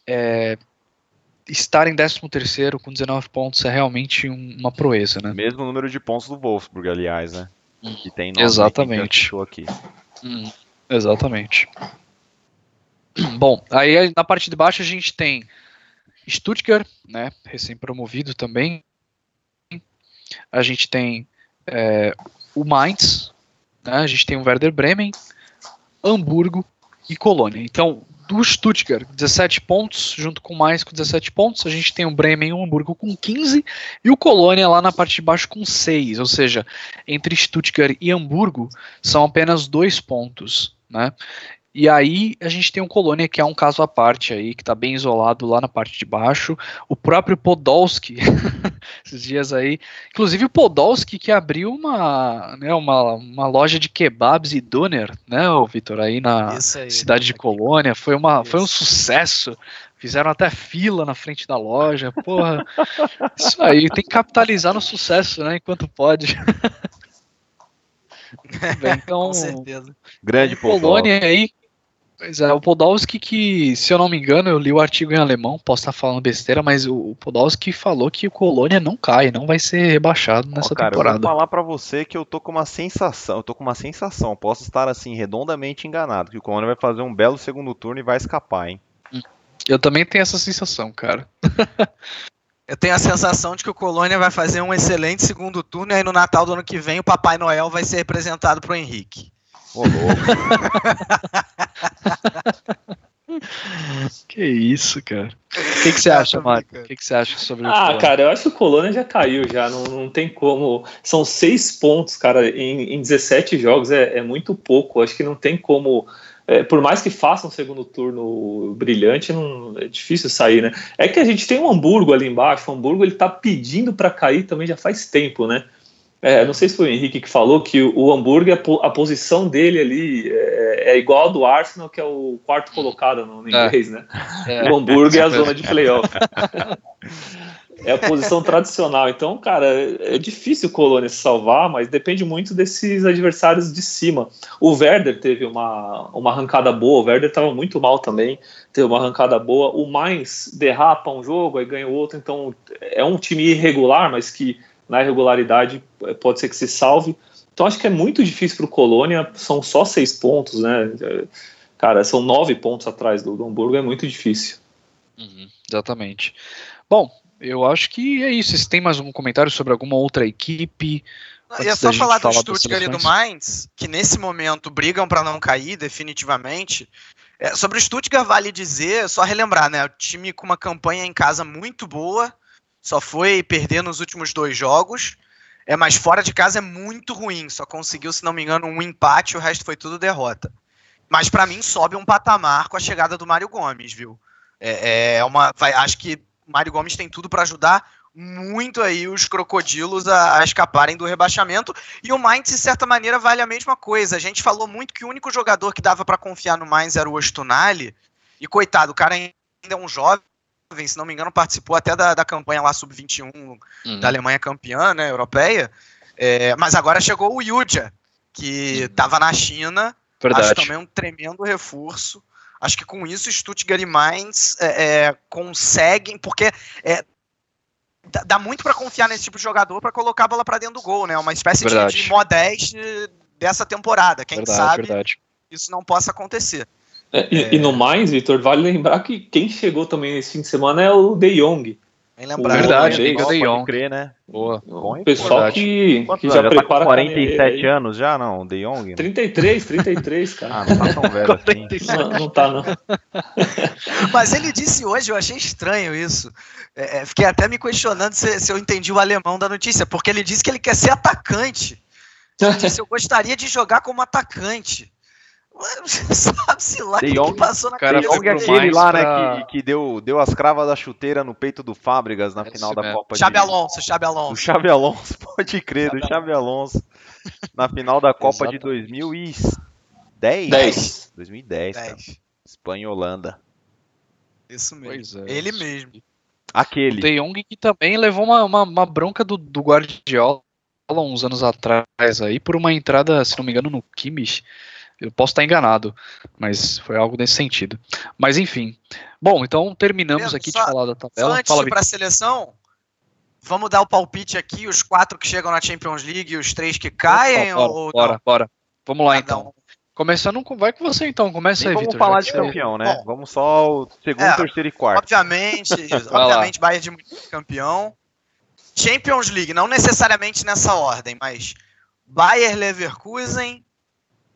é, estar em 13 terceiro com 19 pontos é realmente um, uma proeza, né? Mesmo número de pontos do Wolfsburg, aliás, né? Que tem Exatamente. aqui. Hum, exatamente. Bom, aí na parte de baixo a gente tem Stuttgart, né, recém-promovido também. A gente tem é, o Mainz, né, a gente tem o Werder Bremen, Hamburgo e Colônia. Então, do Stuttgart, 17 pontos, junto com mais com 17 pontos. A gente tem o Bremen e o Hamburgo com 15 e o Colônia lá na parte de baixo com 6. Ou seja, entre Stuttgart e Hamburgo são apenas dois pontos. Né? E aí a gente tem o Colônia, que é um caso à parte aí, que está bem isolado lá na parte de baixo. O próprio Podolski, esses dias aí. Inclusive o Podolski que abriu uma, né, uma, uma loja de kebabs e doner, né, Vitor, aí na aí, cidade de Colônia. Foi, uma, foi um sucesso. Fizeram até fila na frente da loja. Porra, isso aí, tem que capitalizar no sucesso, né, enquanto pode. Então, Com certeza. Grande Colônia aí Pois é, o Podolski que, se eu não me engano, eu li o artigo em alemão, posso estar falando besteira, mas o Podolski falou que o Colônia não cai, não vai ser rebaixado nessa Ó, cara, temporada. eu vou falar pra você que eu tô com uma sensação, eu tô com uma sensação, posso estar assim redondamente enganado, que o Colônia vai fazer um belo segundo turno e vai escapar, hein? Eu também tenho essa sensação, cara. Eu tenho a sensação de que o Colônia vai fazer um excelente segundo turno e aí no Natal do ano que vem o Papai Noel vai ser representado pro Henrique. Ô, louco. Que isso, cara. O que, que você acha, tô Mário? O que, que você acha sobre o Ah, Colônia? cara, eu acho que o Colônia já caiu, já não, não tem como. São seis pontos, cara, em, em 17 jogos é, é muito pouco. Acho que não tem como. É, por mais que faça um segundo turno brilhante, não, é difícil sair, né? É que a gente tem um Hamburgo ali embaixo. O Hamburgo ele tá pedindo para cair também já faz tempo, né? É, não sei se foi o Henrique que falou que o, Hamburgo, a posição dele ali é, é igual ao do Arsenal, que é o quarto colocado no, no É. inglês, né? É. O Hamburgo é a zona de playoff. É a posição tradicional. Então, cara, é difícil o Colônia se salvar, mas depende muito desses adversários de cima. O Werder teve uma, uma arrancada boa, o Werder estava muito mal também, teve uma arrancada boa. O Mainz derrapa um jogo, aí ganha o outro. Então, é um time irregular, mas que na irregularidade eh, pode ser que se salve. Então, acho que é muito difícil para o Colônia, são só seis pontos, né? Cara, são nove pontos atrás do, do Hamburgo, é muito difícil. Uhum, exatamente. Bom, eu acho que é isso. Se tem mais algum comentário sobre alguma outra equipe? E é Antes só falar do Stuttgart e do. Mainz, que nesse momento brigam para não cair definitivamente. É, sobre o Stuttgart vale dizer, só relembrar, né? O time com uma campanha em casa muito boa, só foi perder nos últimos dois jogos. É, mas fora de casa é muito ruim, só conseguiu, se não me engano, um empate, o resto foi tudo derrota. Mas pra mim sobe um patamar com a chegada do Mário Gomes, viu? É, é uma, vai- acho que Mário Gomes tem tudo pra ajudar muito aí os crocodilos a, a escaparem do rebaixamento. E o Mainz, de certa maneira, vale a mesma coisa. A gente falou muito que o único jogador que dava pra confiar no Mainz era o Ostunali. E coitado, o cara ainda é um jovem, se não me engano, participou até da, da campanha lá sub-21 Uhum. da Alemanha campeã, né, europeia. É, mas agora chegou o Yuja, que estava na China. Acho Verdade. também um tremendo reforço. Acho que com isso Stuttgart e Mainz é, é, conseguem, porque é, dá, muito para confiar nesse tipo de jogador para colocar a bola para dentro do gol, né? Uma espécie de, Verdade. de modeste dessa temporada. Quem verdade, sabe verdade. isso não possa acontecer. É, e, e no mais, Vitor, vale lembrar que quem chegou também nesse fim de semana é o De Jong. Bem lembrado. Verdade, De pode Jong. crer, né? Boa. Bom, O pessoal verdade. que, que já tá com prepara a 47 carreira aí. anos já, não? De Jong? 33, 33, cara. Ah, não tá tão velho assim. Não, não tá, não. Mas ele disse hoje, eu achei estranho isso. É, é, fiquei até me questionando se, se eu entendi o alemão da notícia, porque ele disse que ele quer ser atacante. Ele disse, eu gostaria de jogar como atacante. Sabe-se lá o De que, passou na cara, De Jong é aquele lá, pra- né, que, que deu, deu as cravas da chuteira no peito do Fábricas na É final da mesmo. Copa Xabi de... Alonso, Xabi Alonso. Xabi Alonso, pode crer, do Xabi Xabi Alonso. Na final da Copa de Exatamente. 2010. 10. 2010, cara. 10. Espanha e Holanda. Isso mesmo. É. Ele mesmo. O Aquele. De Jong que também levou uma, uma, uma bronca do, do Guardiola uns anos atrás aí por uma entrada, se não me engano, no Kimmich. Eu posso estar enganado, mas foi algo nesse sentido. Mas enfim. Bom, então terminamos Pedro, aqui só- de falar da Só tabela. antes Fala, de ir para a seleção, vamos dar o palpite aqui, os quatro que chegam na Champions League e os três que caem? Bora, ou bora, não? bora. Vamos lá Cada então. um. Começando com. Vai com você então. Começa Nem aí, vamos falar de campeão, né? Bom. Vamos só o segundo, É, terceiro e quarto. Obviamente, obviamente, Bayern de Munique campeão. Champions League, não necessariamente nessa ordem, mas Bayern Leverkusen,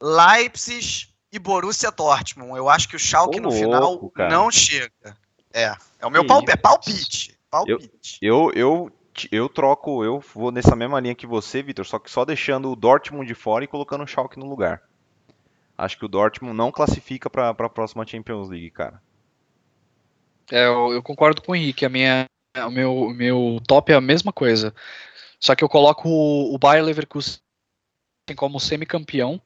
Leipzig e Borussia Dortmund. Eu acho que o Schalke Ô, no louco, final cara. não chega. É, é o meu palpite, é palpite. Palpite. Eu, eu, eu troco, eu vou nessa mesma linha que você, Vitor, só que só deixando o Dortmund de fora e colocando o Schalke no lugar. Acho que o Dortmund não classifica para a próxima Champions League, cara. É, eu, eu concordo com o Henrique. A minha, o, meu, o meu top é a mesma coisa. Só que eu coloco o, o Bayer Leverkusen como semicampeão,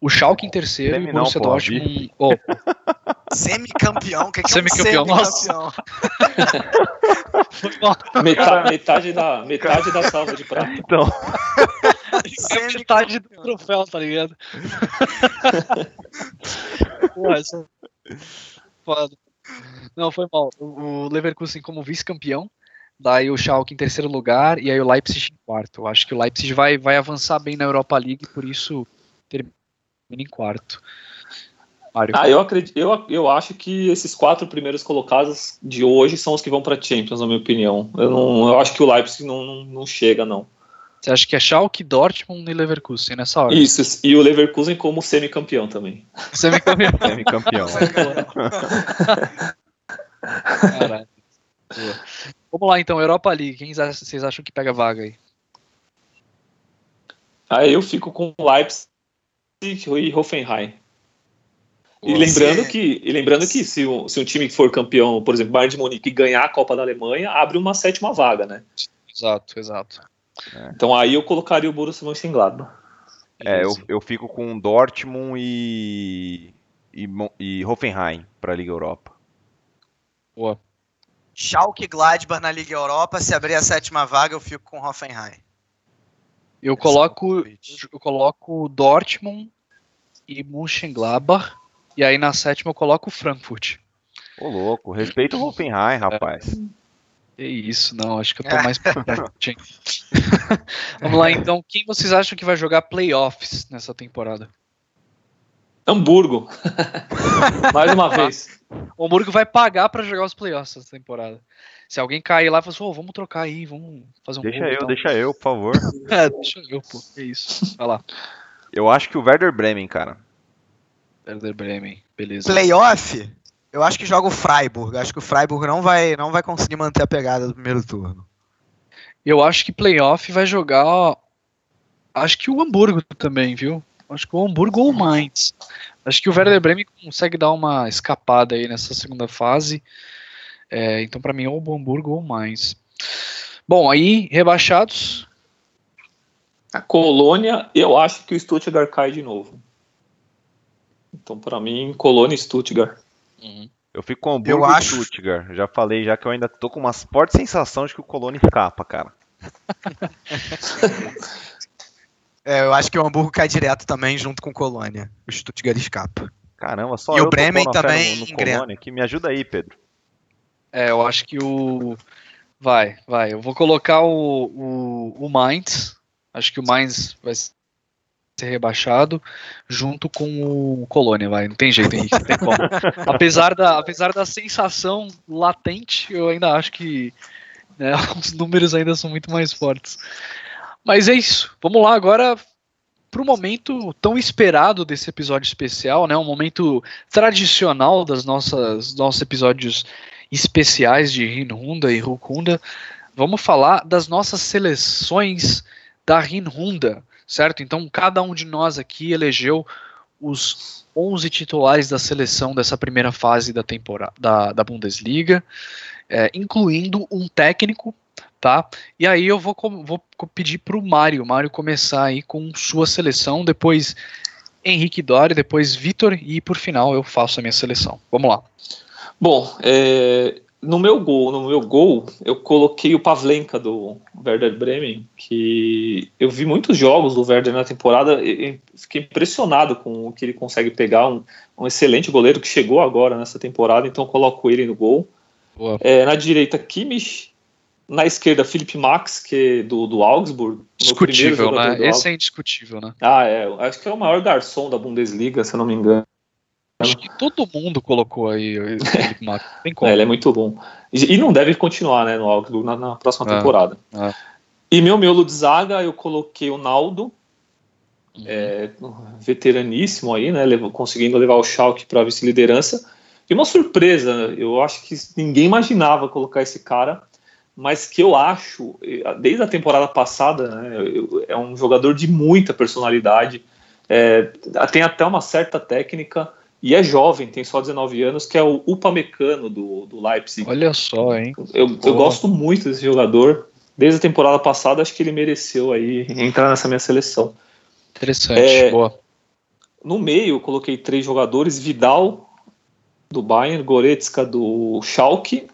o Schalke em terceiro Semi e o não, Borussia pô, Dortmund. Oh, Semicampeão, o que, que é um Semicampeão, nossa. semicampeão? foi mal. Metade, metade, da, metade da salva de prata. Então, É metade do troféu, tá ligado? Pô, essa... Foda. Não, foi mal. O Leverkusen como vice-campeão, daí o Schalke em terceiro lugar e aí o Leipzig em quarto. Eu acho que o Leipzig vai, vai avançar bem na Europa League, por isso termina em quarto. Mário. Ah, eu, acredito, eu, eu acho que esses quatro primeiros colocados de hoje são os que vão para Champions, na minha opinião. Eu, não, eu acho que o Leipzig não, não, não chega, não. Você acha que é Schalke, Dortmund e Leverkusen nessa hora? Isso, e o Leverkusen como semicampeão também. Semicampeão. semicampeão. Caralho. Vamos lá então, Europa League. Quem vocês acham que pega vaga aí? Aí eu fico com Leipzig e Hoffenheim. E lembrando que, e lembrando que se, um, se um time for campeão, por exemplo, Bayern de Munique, ganhar a Copa da Alemanha, abre uma sétima vaga, né? Exato, exato. É. Então aí eu colocaria o Borussia Mönchengladbach. É, eu, eu fico com Dortmund e, e, e Hoffenheim para a Liga Europa. Boa. Schalke Gladbach na Liga Europa, se abrir a sétima vaga, eu fico com Hoffenheim. Eu é coloco, eu coloco Dortmund e Mönchengladbach e aí na sétima eu coloco o Frankfurt. Ô louco, respeita o Hoffenheim, rapaz. É isso, não, acho que eu tô mais pra frente. Vamos lá então, quem vocês acham que vai jogar playoffs nessa temporada? Hamburgo. mais uma vez. O Hamburgo vai pagar para jogar os playoffs essa temporada. Se alguém cair lá e falar assim, oh, vamos trocar aí, vamos fazer um Deixa gol, eu, então. deixa eu, por favor. é, deixa eu, pô. É isso. Vai lá. Eu acho que o Werder Bremen, cara. Werder Bremen, beleza. Playoff? Eu acho que joga o Freiburg. Acho que o Freiburg não vai, não vai conseguir manter a pegada do primeiro turno. Eu acho que playoff vai jogar. Acho que o Hamburgo também, viu? Acho que o Hamburgo ou o Mainz. Acho que o Werder Bremen consegue dar uma escapada aí nessa segunda fase. É, então, para mim, ou o Hamburgo ou o Mainz. Bom, aí, rebaixados. A Colônia, eu acho que o Stuttgart cai de novo. Então, para mim, Colônia e Stuttgart. Uhum. Eu fico com o Hamburgo eu e acho... Stuttgart. Já falei, já que eu ainda tô com uma forte sensação de que o Colônia escapa, cara. é, eu acho que o Hamburgo cai direto também junto com o Colônia. O Stuttgart escapa. Caramba, só e o Bremen também no, no Colônia, que me ajuda aí, Pedro. É, eu acho que o vai, vai. Eu vou colocar o o, o Mainz. Acho que o Mainz vai ser rebaixado junto com o Colônia, vai. Não tem jeito, Henrique, não tem como. apesar, da, apesar da sensação latente, eu ainda acho que né, os números ainda são muito mais fortes. Mas é isso. Vamos lá agora para o momento tão esperado desse episódio especial, né? Um momento tradicional das nossas nossos episódios especiais de Rinhunda e Rukunda. Vamos falar das nossas seleções da Rinhunda certo? Então, cada um de nós aqui elegeu os 11 titulares da seleção dessa primeira fase da temporada da, da Bundesliga, é, incluindo um técnico, tá? E aí eu vou, vou pedir para o Mário, Mário começar aí com sua seleção, depois Henrique Dori, depois Vitor e por final eu faço a minha seleção. Vamos lá. Bom, é, no meu gol, no meu gol, eu coloquei o Pavlenka do Werder Bremen, que eu vi muitos jogos do Werder na temporada e fiquei impressionado com o que ele consegue pegar, um, um excelente goleiro que chegou agora nessa temporada, então coloco ele no gol. É, na direita, Kimmich, na esquerda, Felipe Max, que é do, do Augsburg. Discutível, né? Esse é indiscutível, né? Ah, é. Acho que é o maior garçom da Bundesliga, se eu não me engano. Acho que todo mundo colocou aí o Felipe Max. Tem como. É, ele é muito bom. E não deve continuar né, no Augsburg na, na próxima é, temporada. É. E meu miolo de zaga, eu coloquei o Naldo, uhum. é, veteraníssimo aí, né, levou, conseguindo levar o Schalke para vice-liderança. E uma surpresa, eu acho que ninguém imaginava colocar esse cara, mas que eu acho, desde a temporada passada, né, é um jogador de muita personalidade, é, tem até uma certa técnica, e é jovem, tem só 19 anos, que é o Upamecano do, do Leipzig. Olha só, hein? Eu, eu gosto muito desse jogador. Desde a temporada passada, acho que ele mereceu aí entrar nessa minha seleção. Interessante, é, boa. No meio, eu coloquei três jogadores: Vidal, do Bayern, Goretzka, do Schalke,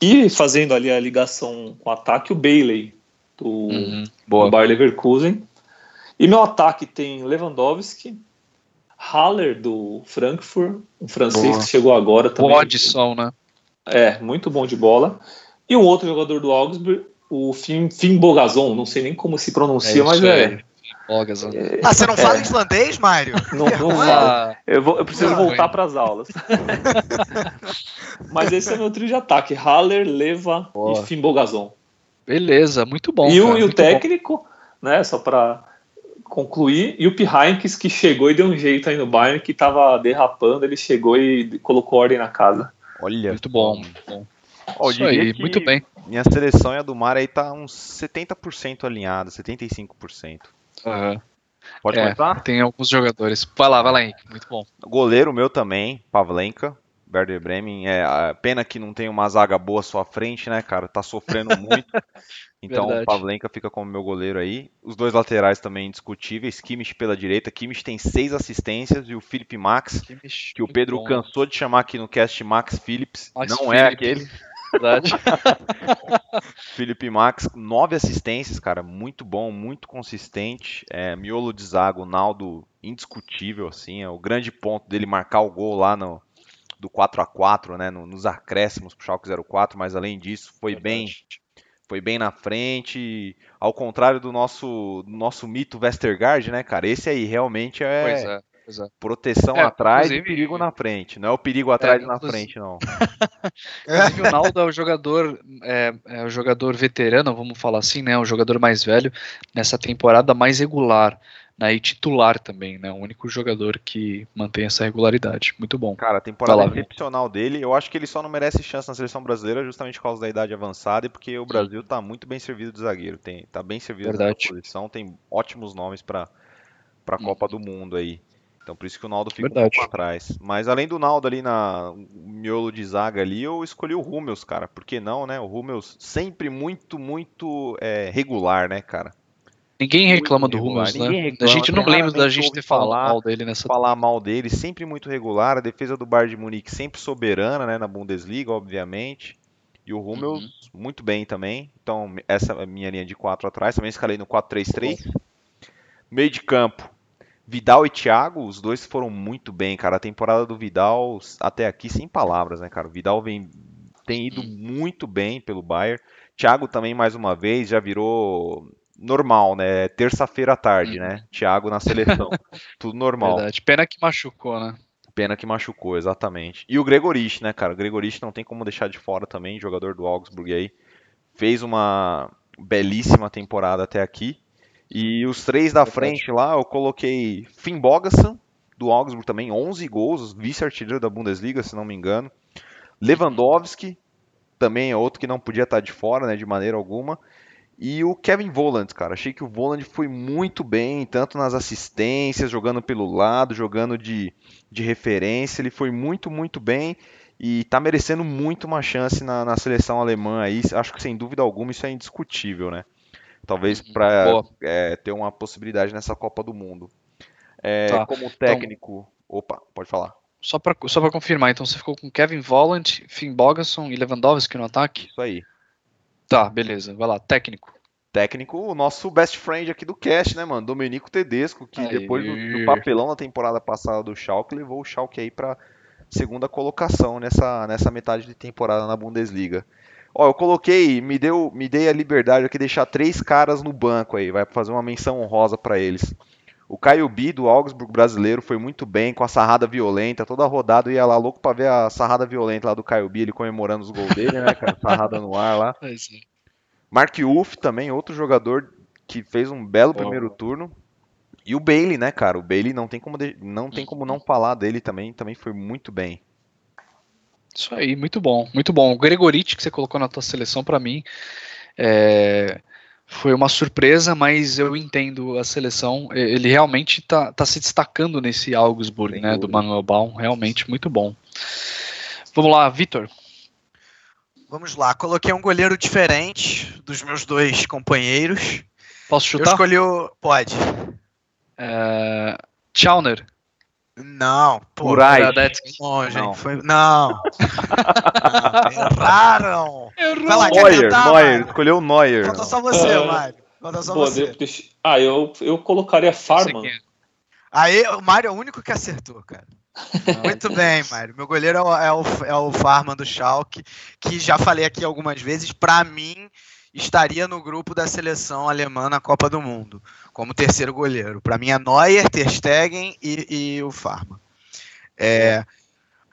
e fazendo ali a ligação com o ataque, o Bailey, do, uhum, do Bayer Leverkusen. E meu ataque tem Lewandowski, Haller do Frankfurt, um francês Boa. que chegou agora também. O Oddson, né? É, muito bom de bola. E um outro jogador do Augsburg, o Fim, Fim Bogazon, não sei nem como se pronuncia, mas é. Bogas, né? é- Ah, você não fala islandês, Mário? Não, não. Ah, Eu, vou- eu preciso Não, voltar hein? para as aulas. Mas esse é meu trio de ataque: Haller, Leva Boa. e Fim Bogazon. beleza, muito bom. e o, cara, e o muito bom. técnico, né, só para concluir, e o Heynckes que chegou e deu um jeito aí no Bayern, que tava derrapando, ele chegou e colocou ordem na casa. Olha. Muito bom. muito bom. Ó, Isso aí, que muito bem. Minha seleção e a do Mar aí tá uns 70% alinhada, 75%. Aham. Pode É. começar? Tem alguns jogadores. Vai lá, vai lá, Henrique. Muito bom. Goleiro meu também, Pavlenka, Werder Bremen. É, pena que não tem uma zaga boa à sua frente, né, cara? Tá sofrendo muito. Então Verdade. o Pavlenka fica como meu goleiro aí. Os dois laterais também indiscutíveis. Kimmich pela direita. Kimmich tem seis assistências e o Felipe Max, que o Pedro bom. cansou de chamar aqui no cast Max Phillips. Max não é aquele. Verdade. Felipe Max, nove assistências, cara, muito bom, muito consistente. É, miolo de zaga, o Naldo indiscutível, assim, é o grande ponto dele marcar o gol lá no do 4 a 4 né, no- nos acréscimos pro Schalke 04, mas além disso, foi bem, foi bem na frente, ao contrário do nosso do nosso mito Westergaard, né, cara? Esse aí realmente é, Pois é, pois é. proteção É, atrás e perigo na frente, não é o perigo atrás e na frente, não. Inclusive, o Naldo é o jogador, é, é o jogador veterano, vamos falar assim, né? O jogador mais velho nessa temporada mais regular, né? E titular também, né? O único jogador que mantém essa regularidade. Muito bom. Cara, a temporada excepcional dele, eu acho que ele só não merece chance na seleção brasileira justamente por causa da idade avançada e porque o Brasil tá muito bem servido de zagueiro, tem, tá bem servido nessa posição, tem ótimos nomes pra para Copa do Mundo aí. Então por isso que o Naldo fica Verdade. um pouco atrás. Mas além do Naldo ali na miolo de zaga ali, eu escolhi o Hummels, cara. Por que não, né? O Hummels sempre muito, muito é, regular, né, cara? Ninguém reclama do Hummels, né? ninguém A reclama, gente não tem lembra da gente ter falado falar. mal dele nessa. falar mal dele, sempre muito regular. A defesa do Bayern de Munique sempre soberana, né, na Bundesliga, obviamente. E o Hummels muito bem também. Então, essa é a minha linha de 4 atrás. Também escalei no 4-3-3. Meio de campo. Vidal e Thiago, os dois foram muito bem, cara. A temporada do Vidal até aqui sem palavras, né, cara? O Vidal vem tem ido muito bem pelo Bayern. Thiago também mais uma vez já virou normal, né? Terça-feira à tarde, né? Thiago na seleção. Tudo normal. Verdade. Pena que machucou, né? Pena que machucou, exatamente. E o Gregorich, né, cara? O Gregorich não tem como deixar de fora também, jogador do Augsburg aí. Fez uma belíssima temporada até aqui. E os três da frente lá, eu coloquei Finn Bogason, do Augsburg também, 11 gols, vice-artilheiro da Bundesliga, se não me engano. Lewandowski, também é outro que não podia estar de fora, né, de maneira alguma. E o Kevin Voland, cara, achei que o Voland foi muito bem, tanto nas assistências, jogando pelo lado, jogando de, de referência, ele foi muito, muito bem e tá merecendo muito uma chance na, na seleção alemã aí, acho que sem dúvida alguma isso é indiscutível, né? Talvez para Boa. ter uma possibilidade nessa Copa do Mundo. É, Tá, como técnico, opa, pode falar. Só pra, só pra confirmar, então você ficou com Kevin Volland, Finn Bogason e Lewandowski no ataque? Isso aí. Tá, beleza. Vai lá, técnico. Técnico, o nosso best friend aqui do cast, né, mano? Domenico Tedesco, que Aí. depois do, do papelão na temporada passada do Schalke, levou o Schalke aí pra segunda colocação nessa, nessa metade de temporada na Bundesliga. Ó, eu coloquei, me deu, me dei a liberdade aqui de deixar três caras no banco aí, vai fazer uma menção honrosa pra eles. O Caio B do Augsburg brasileiro foi muito bem com a sarrada violenta, toda rodada ia lá louco pra ver a sarrada violenta lá do Caio B, ele comemorando os gols dele, né, cara? Sarrada no ar lá. É. Mark Uff também, outro jogador que fez um belo Boa. primeiro turno. E o Bailey, né, cara? O Bailey não tem como, de- não, tem como não falar dele também, também foi muito bem. Isso aí, muito bom, muito bom. O Gregoriti que você colocou na tua seleção, pra mim, é, foi uma surpresa, mas eu entendo a seleção. Ele realmente tá, tá se destacando nesse Augsburg, Sem né, do dúvida. Manuel Baum. Realmente muito bom. Vamos lá, Vitor. Vamos lá, coloquei um goleiro diferente dos meus dois companheiros. Posso Eu chutar? escolhi o. Pode. É, Chauner. Não, pô. Urai. Longe, Não. Foi... Não. não. Erraram. Vai lá, Neuer, tentar, Neuer, escolheu o Neuer. Falta só você, Ah. Mário. Falta só Pô, você. de- deixa- Ah, eu, eu colocaria Farman. é. Aí o Mário é o único que acertou, cara. Muito bem, Mário. Meu goleiro é o, é o, é o Farman do Schalke, que já falei aqui algumas vezes, para mim estaria no grupo da seleção alemã na Copa do Mundo, como terceiro goleiro. Para mim é Neuer, Ter Stegen e, e o Farman. É,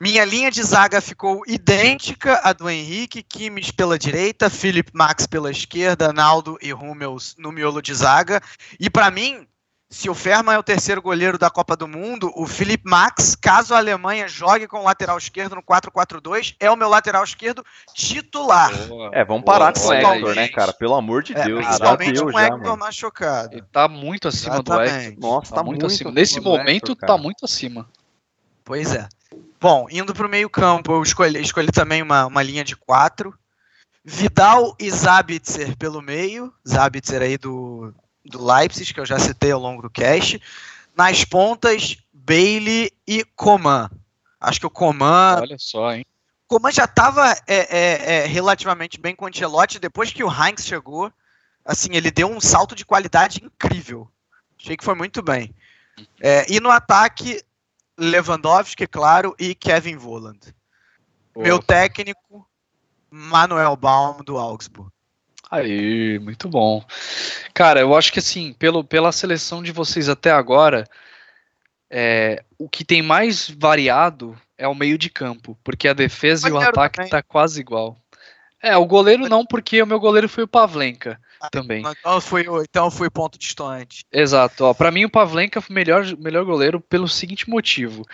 minha linha de zaga ficou idêntica à do Henrique, Kimmich pela direita, Philip Max pela esquerda, Naldo e Hummels no miolo de zaga. E para mim, se o Ferman é o terceiro goleiro da Copa do Mundo, o Felipe Max, caso a Alemanha jogue com o lateral esquerdo no 4-4-2, é o meu lateral esquerdo titular. Boa, é, vamos parar boa, com o Hector, né, cara? Pelo amor de é, Deus. Principalmente com o Hector machucado. Ele tá muito acima Exatamente. do Hector. Nossa, tá, tá muito, muito acima. Nesse momento, Hector, tá muito acima. Pois é. Bom, indo pro meio campo, eu escolhi, escolhi também uma, uma linha de quatro. Vidal e Zabitzer pelo meio. Zabitzer aí do, do Leipzig, que eu já citei ao longo do cast. Nas pontas, Bailey e Coman. Acho que o Coman. Olha só, hein? Coman já estava é, é, é, relativamente bem com o Ancelotti. Depois que o Heinz chegou, assim, ele deu um salto de qualidade incrível. Achei que foi muito bem. É, e no ataque, Lewandowski, claro, e Kevin Voland. Meu técnico, Manuel Baum, do Augsburg. Aí, muito bom. Cara, eu acho que assim, pelo, pela seleção de vocês até agora, é, o que tem mais variado é o meio de campo, porque a defesa e o ataque também. tá quase igual. É, o goleiro não, porque o meu goleiro foi o Pavlenka ah, também. Então foi, então foi ponto distante. Exato. Para mim o Pavlenka foi o melhor, melhor goleiro pelo seguinte motivo.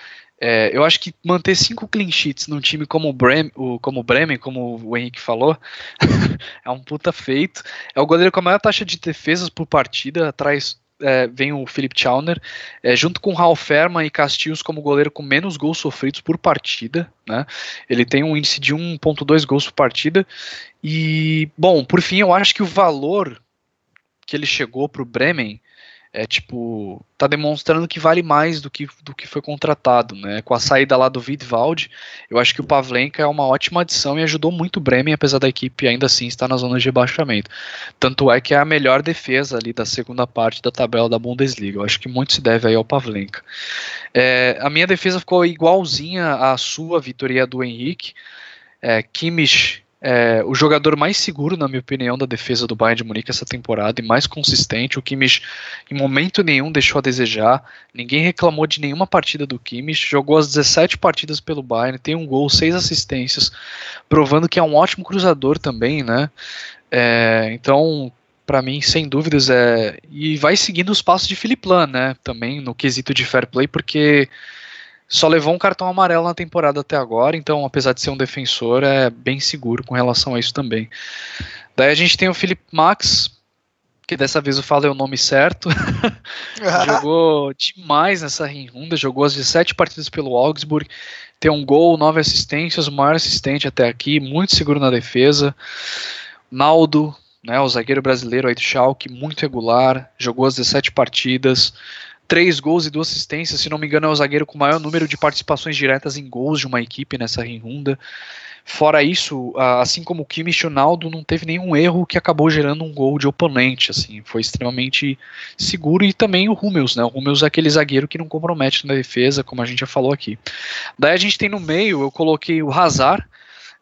É, eu acho que manter cinco clean sheets num time como o, o, como o Bremen, como o Henrique falou, é um puta feito. É o goleiro com a maior taxa de defesas por partida, atrás é, vem o Philip Chauner, é, junto com Raul Ferman e Castilhos como goleiro com menos gols sofridos por partida. Né? Ele tem um índice de 1.2 gols por partida. E, bom, por fim, eu acho que o valor que ele chegou para o Bremen é tipo, tá demonstrando que vale mais do que, do que foi contratado, né? Com a saída lá do Vidvald, eu acho que o Pavlenka é uma ótima adição e ajudou muito o Bremen, apesar da equipe ainda assim estar na zona de rebaixamento. Tanto é que é a melhor defesa ali da segunda parte da tabela da Bundesliga. Eu acho que muito se deve aí ao Pavlenka. É, a minha defesa ficou igualzinha à sua, Vitória do Henrique. É, Kimmich é, o jogador mais seguro, na minha opinião, da defesa do Bayern de Munique essa temporada e mais consistente. O Kimmich, em momento nenhum, deixou a desejar. Ninguém reclamou de nenhuma partida do Kimmich. Jogou as 17 partidas pelo Bayern, tem um gol, seis assistências, provando que é um ótimo cruzador também, né? É, então, para mim, sem dúvidas, é. E vai seguindo os passos de Philipp Lahm, né? Também no quesito de fair play, porque só levou um cartão amarelo na temporada até agora, então apesar de ser um defensor, é bem seguro com relação a isso também. Daí a gente tem o Felipe Max, que dessa vez eu falei o nome certo. jogou demais nessa runda, jogou as 17 partidas pelo Augsburg, tem um gol, nove assistências, o maior assistente até aqui, muito seguro na defesa. Naldo, né, o zagueiro brasileiro aí do Schalke, muito regular, jogou as 17 partidas, três gols e duas assistências. Se não me engano, é o zagueiro com o maior número de participações diretas em gols de uma equipe nessa renda. Fora isso, assim como o Kimmich, o Naldo não teve nenhum erro que acabou gerando um gol de oponente, assim, foi extremamente seguro e também o Hummels, né? O Hummels é aquele zagueiro que não compromete na defesa, como a gente já falou aqui. Daí a gente tem no meio, eu coloquei o Hazard,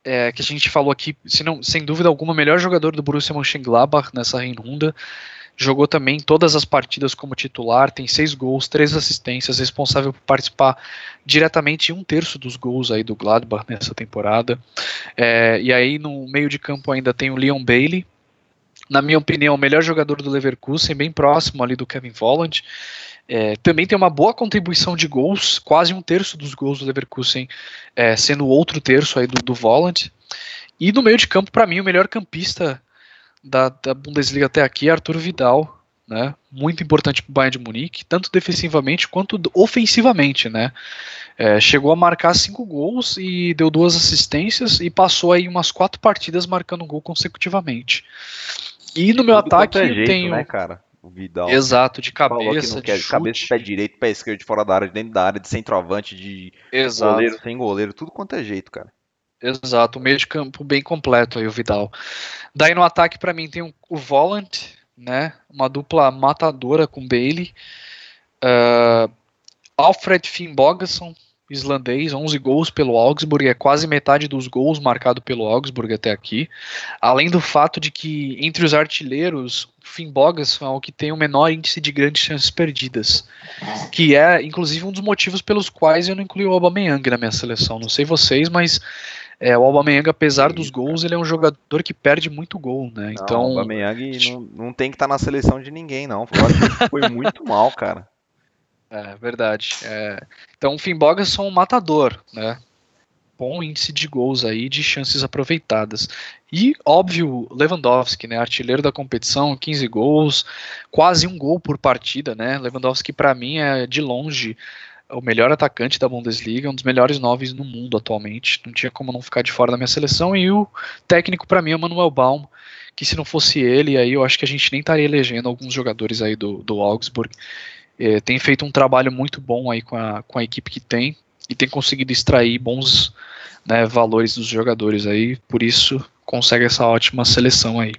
é, que a gente falou aqui, se não, sem dúvida alguma, o melhor jogador do Borussia Mönchengladbach nessa renda jogou também todas as partidas como titular, tem seis gols, três assistências, responsável por participar diretamente em um terço dos gols aí do Gladbach nessa temporada. É, e aí no meio de campo ainda tem o Leon Bailey, na minha opinião, o melhor jogador do Leverkusen, bem próximo ali do Kevin Volland. É, também tem uma boa contribuição de gols, quase um terço dos gols do Leverkusen é, sendo o outro terço aí do, do Volland. E no meio de campo, para mim, o melhor campista da, da Bundesliga até aqui é Arthur Vidal, né? Muito importante para o Bayern de Munique, tanto defensivamente quanto ofensivamente, né? É, chegou a marcar cinco gols e deu duas assistências e passou aí umas quatro partidas marcando gol consecutivamente. E no meu Tudo ataque é jeito, eu tenho, né, cara? O Vidal. Exato, de cabeça, de, de cabeça, pé direito, pé esquerdo, de fora da área, de dentro da área, de centroavante, de Exato. goleiro, sem goleiro, tudo quanto é jeito, cara. Exato, o meio de campo bem completo aí, o Vidal. Daí no ataque, para mim, tem o Volant, né? Uma dupla matadora com Bailey. Uh, Alfred Finnbogason, islandês, 11 gols pelo Augsburg, é quase metade dos gols marcado pelo Augsburg até aqui. Além do fato de que entre os artilheiros, Finnbogason é o que tem o menor índice de grandes chances perdidas, que é inclusive um dos motivos pelos quais eu não incluí o Aubameyang na minha seleção. Não sei vocês, mas é, o Aubameyang, apesar dos gols, ele é um jogador que perde muito gol, né? Então, não, o Aubameyang não, não tem que estar tá na seleção de ninguém, não. foi muito mal, cara. É verdade. É... Então, o Finnbogason é um matador, né? Bom índice de gols aí, de chances aproveitadas. E, óbvio, Lewandowski, né? Artilheiro da competição, 15 gols, quase um gol por partida, né? Lewandowski, para mim, é de longe o melhor atacante da Bundesliga, um dos melhores nove no mundo atualmente. Não tinha como não ficar de fora da minha seleção. E o técnico, para mim, é o Manuel Baum, que se não fosse ele, aí eu acho que a gente nem estaria elegendo alguns jogadores aí do, do Augsburg é, tem feito um trabalho muito bom aí com a, com a equipe que tem e tem conseguido extrair bons né, valores dos jogadores aí, por isso consegue essa ótima seleção aí.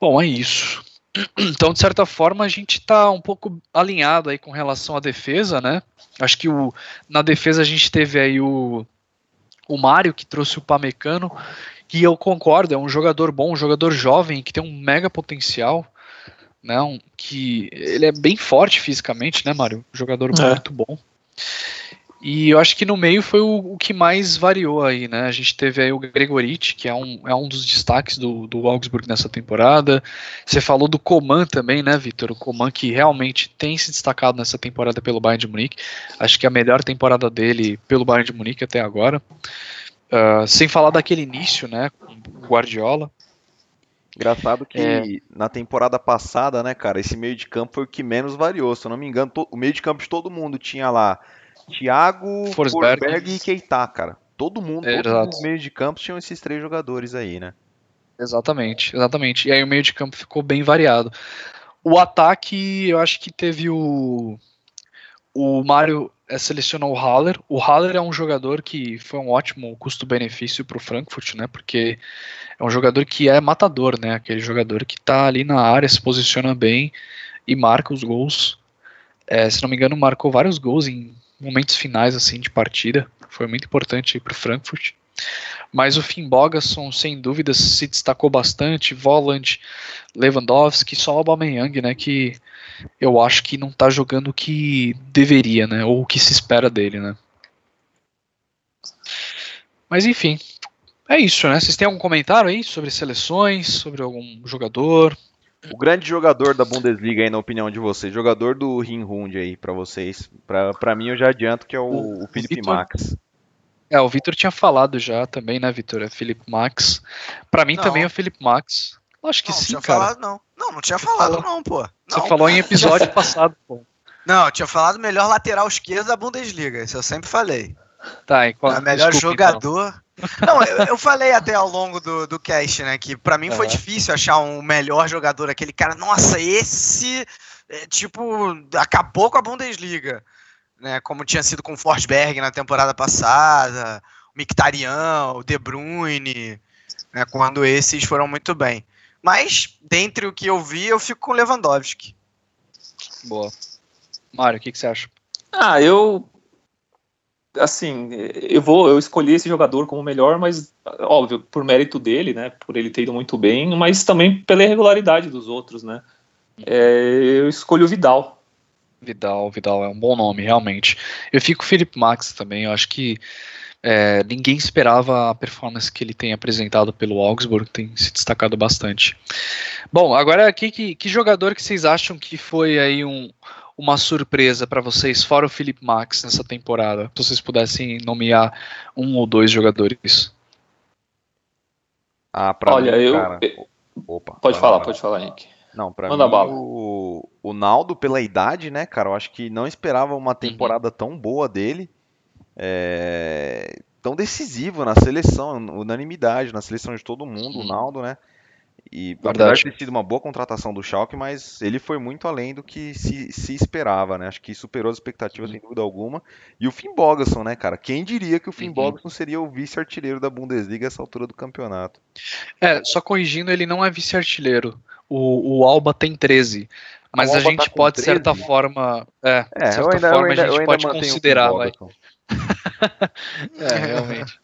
Bom, é isso. Então, de certa forma, a gente está um pouco alinhado aí com relação à defesa, né? Acho que o, na defesa a gente teve aí o, o Mário, que trouxe o Pamecano, que eu concordo, é um jogador bom, um jogador jovem, que tem um mega potencial que ele é bem forte fisicamente, né, Mário? jogador é. muito bom. E eu acho que no meio foi o, o, que mais variou aí, né? A gente teve aí o Gregoriti, que é um, é um dos destaques do, do Augsburg nessa temporada. Você falou do Coman também, né, Vitor? O Coman que realmente tem se destacado nessa temporada pelo Bayern de Munique. Acho que é a melhor temporada dele pelo Bayern de Munique até agora. Uh, sem falar daquele início, né, com o Guardiola. Engraçado que é. na temporada passada, né, cara, esse meio de campo foi o que menos variou. Se eu não me engano, o meio de campo de todo mundo tinha lá Thiago, Forsberg, Forsberg e Keita, cara. Todo mundo, é, todos os meios de campo tinham esses três jogadores aí, né? Exatamente, exatamente. E aí o meio de campo ficou bem variado. O ataque, eu acho que teve o. O Mário é, selecionou o Haller. O Haller é um jogador que foi um ótimo custo-benefício para o Frankfurt, né? Porque é um jogador que é matador, né? Aquele jogador que está ali na área, se posiciona bem e marca os gols. É, se não me engano, marcou vários gols em momentos finais assim de partida. Foi muito importante para o Frankfurt. Mas o Finn Bogason, sem dúvidas, se destacou bastante. Voland, Lewandowski, só o Aubameyang, né? Que eu acho que não está jogando o que deveria, né? Ou o que se espera dele, né? Mas enfim, é isso, né? Vocês têm algum comentário aí sobre seleções, sobre algum jogador? O grande jogador da Bundesliga aí, na opinião de vocês, jogador do Rinhund aí para vocês. Para mim eu já adianto que é o, o, o Felipe Victor, Max. É, o Vitor tinha falado já também, né, Vitor? É Felipe Max. Para mim não. também é o Felipe Max. Acho que não, sim, não cara. Falado, não. não, não tinha falado não, pô. Você falou em episódio passado, pô. Não, eu tinha falado melhor lateral esquerdo da Bundesliga, isso eu sempre falei. Tá, e qual... É melhor Desculpa, jogador. Então. Não, eu, eu, falei até ao longo do, do cast, né, que para mim foi difícil achar um melhor jogador, aquele cara, nossa, esse, é, tipo, acabou com a Bundesliga, né, como tinha sido com o Forsberg na temporada passada, o Mictarian, o De Bruyne, né, quando esses foram muito bem. Mas, dentre o que eu vi, eu fico com o Lewandowski. Boa. Mário, o que, que você acha? Ah, eu assim, eu vou, eu escolhi esse jogador como melhor, mas óbvio, por mérito dele, né, por ele ter ido muito bem, mas também pela irregularidade dos outros, né. É, eu escolhi o Vidal. Vidal, Vidal é um bom nome, realmente. Eu fico com o Felipe Max também, eu acho que é, ninguém esperava a performance que ele tem apresentado pelo Augsburg, tem se destacado bastante. Bom, agora aqui, que, que jogador que vocês acham que foi aí um, uma surpresa para vocês, fora o Felipe Max nessa temporada? Se vocês pudessem nomear um ou dois jogadores. Ah, pra Olha, mim, eu. Cara... Opa, pode falar, lá. pode falar, Henrique. Não, pra Manda mim, bala. O, o Naldo, pela idade, né, cara, eu acho que não esperava uma temporada uhum. tão boa dele. É, tão decisivo na seleção, unanimidade na seleção de todo mundo, uhum. o Naldo, né? E apesar de ter sido uma boa contratação do Schalke, mas ele foi muito além do que se, se esperava, né? Acho que superou as expectativas uhum. sem dúvida alguma. E o Finn Bogason, né, cara? Quem diria que o Finn uhum. Bogason seria o vice-artilheiro da Bundesliga essa altura do campeonato? É, só corrigindo, ele não é vice-artilheiro. o, o Alba tem 13. Mas a Alba gente tá pode, de certa 13? forma. É, É, de certa ainda, forma ainda, a gente pode considerar, vai. É, realmente.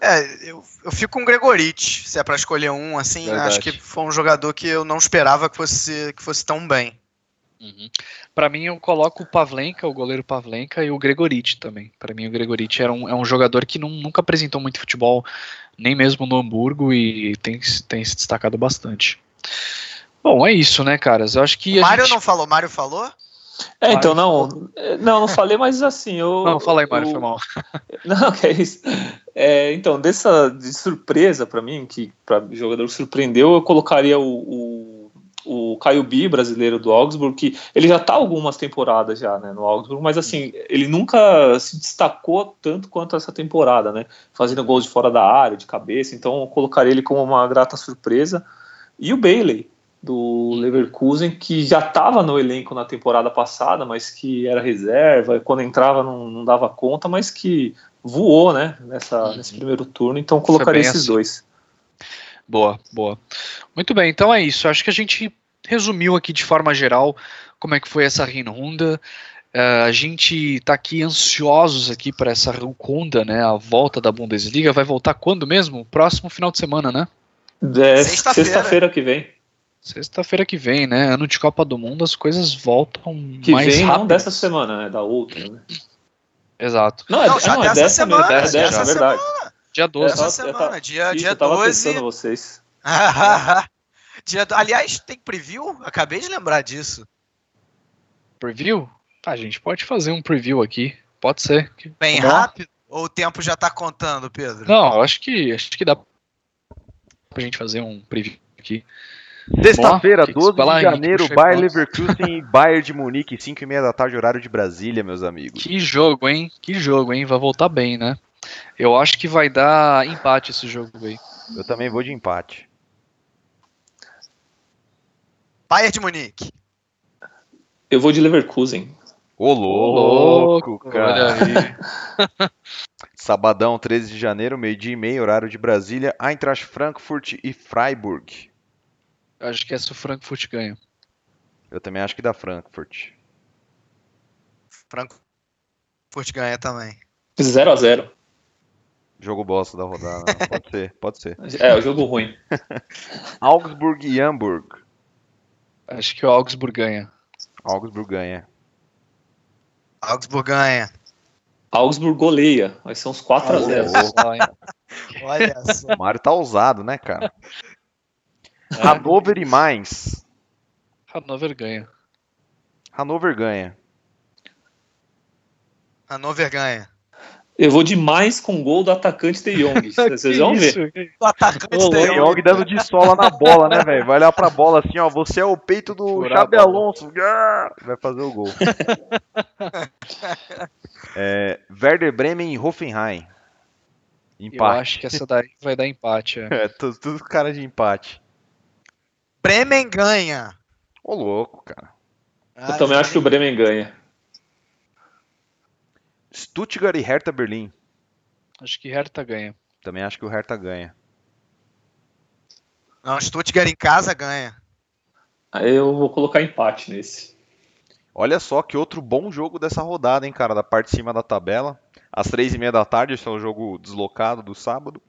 É, eu, eu fico com o Gregorich, se é pra escolher um, assim, Verdade. acho que foi um jogador que eu não esperava que fosse, que fosse tão bem. Uhum. Para mim, eu coloco o Pavlenka, o goleiro Pavlenka, e o Gregorich também. Para mim, o Gregorich era um, é um jogador que não- nunca apresentou muito futebol, nem mesmo no Hamburgo, e tem, tem se destacado bastante. Bom, é isso, né, caras? Eu acho que. O Mário gente... não falou, Mário falou? É, então, não, não, não falei, mas assim, eu... Não, fala aí, Mário, foi mal. Não, que é isso. É, então, dessa de surpresa pra mim, que para jogador surpreendeu, eu colocaria o, o, o Caio Bi, brasileiro do Augsburg, que ele já tá algumas temporadas já, né, no Augsburg, mas assim, ele nunca se destacou tanto quanto essa temporada, né, fazendo gols de fora da área, de cabeça, então eu colocaria ele como uma grata surpresa. E o Bailey, do Leverkusen, que já estava no elenco na temporada passada, mas que era reserva, e quando entrava não, não dava conta, mas que voou, né, nessa, Uhum. nesse primeiro turno, então eu colocaria esses assim. dois. Boa, boa. Muito bem, então é isso. Acho que a gente resumiu aqui de forma geral como é que foi essa Rinhunda. Eh, a gente tá aqui ansiosos aqui para essa Rukunda, né? A volta da Bundesliga vai voltar quando mesmo? Próximo final de semana, né? É, Sexta-feira. Sexta-feira que vem. Sexta-feira que vem, né? Ano de Copa do Mundo, as coisas voltam Que mais vem rápido. não dessa semana, né, da outra, né? Exato. Não, é, Não, já não, é dessa dessa mesmo, semana, é dessa, dessa é verdade. Dia 12. Essa semana, tava- dia, Isso, dia eu tava 12. testando vocês. dia do... Aliás, tem preview? Acabei de lembrar disso. Preview? Tá, a gente pode fazer um preview aqui. Pode ser. Bem Vamos lá? rápido? Ou o tempo já tá contando, Pedro? Não, eu acho que acho que dá pra gente fazer um preview aqui. Sexta-feira, Ó, que que 12 vai lá, de Henrique, janeiro, Bayer. Leverkusen e Bayern de Munique, 5 e meia da tarde, horário de Brasília, meus amigos. Que jogo, hein? Que jogo, hein? Vai voltar bem, né? Eu acho que vai dar empate esse jogo aí. Eu também vou de empate. Bayern de Munique. Eu vou de Leverkusen. Ô, louco, Olha cara. Sabadão, 13 de janeiro, meio-dia e meio, horário de Brasília, Eintracht Frankfurt e Freiburg. Eu acho que essa o Frankfurt ganha. Eu também acho que dá Frankfurt. Frankfurt ganha também. 0x0. Jogo bosta da rodada. né? Pode ser, pode ser. É, o jogo ruim. Augsburg e Hamburg. Acho que o Augsburg ganha. Augsburg ganha. Augsburg ganha. Augsburg goleia. Vai ser uns 4x0. Ó, hein? Olha só. O Mário tá ousado, né, cara? É. Hannover e Mainz. Hannover ganha. Hannover ganha. Hannover ganha. Eu vou demais com gol do atacante De Jong. Vocês vão ver. O atacante Ô, da O Young dando de sola na bola, né, velho? Vai olhar pra bola assim, ó. Você é o peito do Xabi. Alonso. Ah! Vai fazer o gol. É, Werder Bremen e Hoffenheim. Eu Empate. acho que essa daí vai dar empate. É. É, tudo, tudo cara de empate. Bremen ganha. Ô, louco, cara. Eu também acho que o Bremen ganha. Stuttgart e Hertha Berlim. Acho que Hertha ganha. Também acho que o Hertha ganha. Não, Stuttgart em casa ganha. Aí eu vou colocar empate nesse. Olha só que outro bom jogo dessa rodada, hein, cara, da parte de cima da tabela. Às três e meia da tarde, esse é o jogo deslocado do sábado.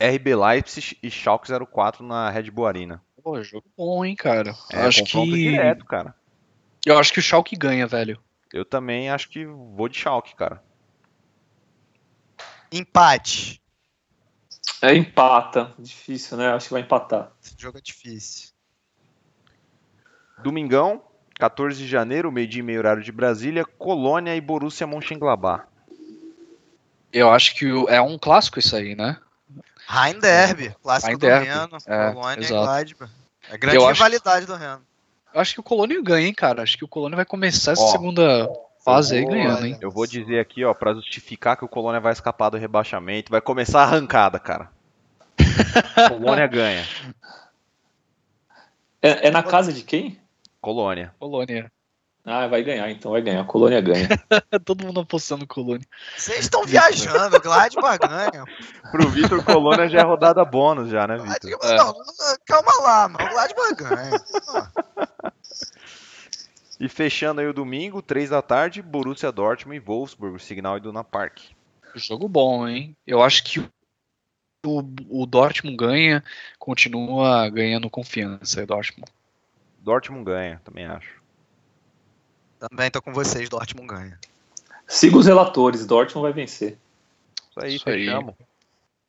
RB Leipzig e Schalke 04 na Red Bull Arena. Pô, jogo bom, hein, cara. É, acho confronto que direto, cara. eu acho que o Schalke ganha, velho. Eu também acho que vou de Schalke, cara. Empate. É empata. Difícil, né? Acho que vai empatar. Esse jogo é difícil. Domingão, 14 de janeiro, meio-dia e meio horário de Brasília, Colônia e Borussia Mönchengladbach. Eu acho que é um clássico isso aí, né? Rhein Derby, clássico Rhein do Derby, Reno, é, Colônia e exato. Gladbach. É grande Eu acho- rivalidade do Reno. Eu acho que o Colônia ganha, hein, cara. Acho que o Colônia vai começar essa Ó, segunda fase aí ganhando, hein? Eu vou dizer aqui, ó, pra justificar que o Colônia vai escapar do rebaixamento, vai começar a arrancada, cara. Colônia ganha. É, é na casa de quem? Colônia. Colônia. Ah, vai ganhar, então vai ganhar. A Colônia ganha. Todo mundo apostando Colônia. Vocês estão viajando, Gladbach ganha. Pro Vitor Colônia já é rodada bônus já, né, Vitor? Não, calma lá, mano. O Gladbach ganha. E fechando aí o domingo, 3 da tarde, Borussia Dortmund e Wolfsburg, Signal Iduna Park. Jogo bom, hein? Eu acho que o, o Dortmund ganha, continua ganhando confiança, o Dortmund. Dortmund ganha, também acho. Também tô com vocês, Dortmund ganha. Siga os relatores, Dortmund vai vencer. Isso aí, Isso aí. fechamos.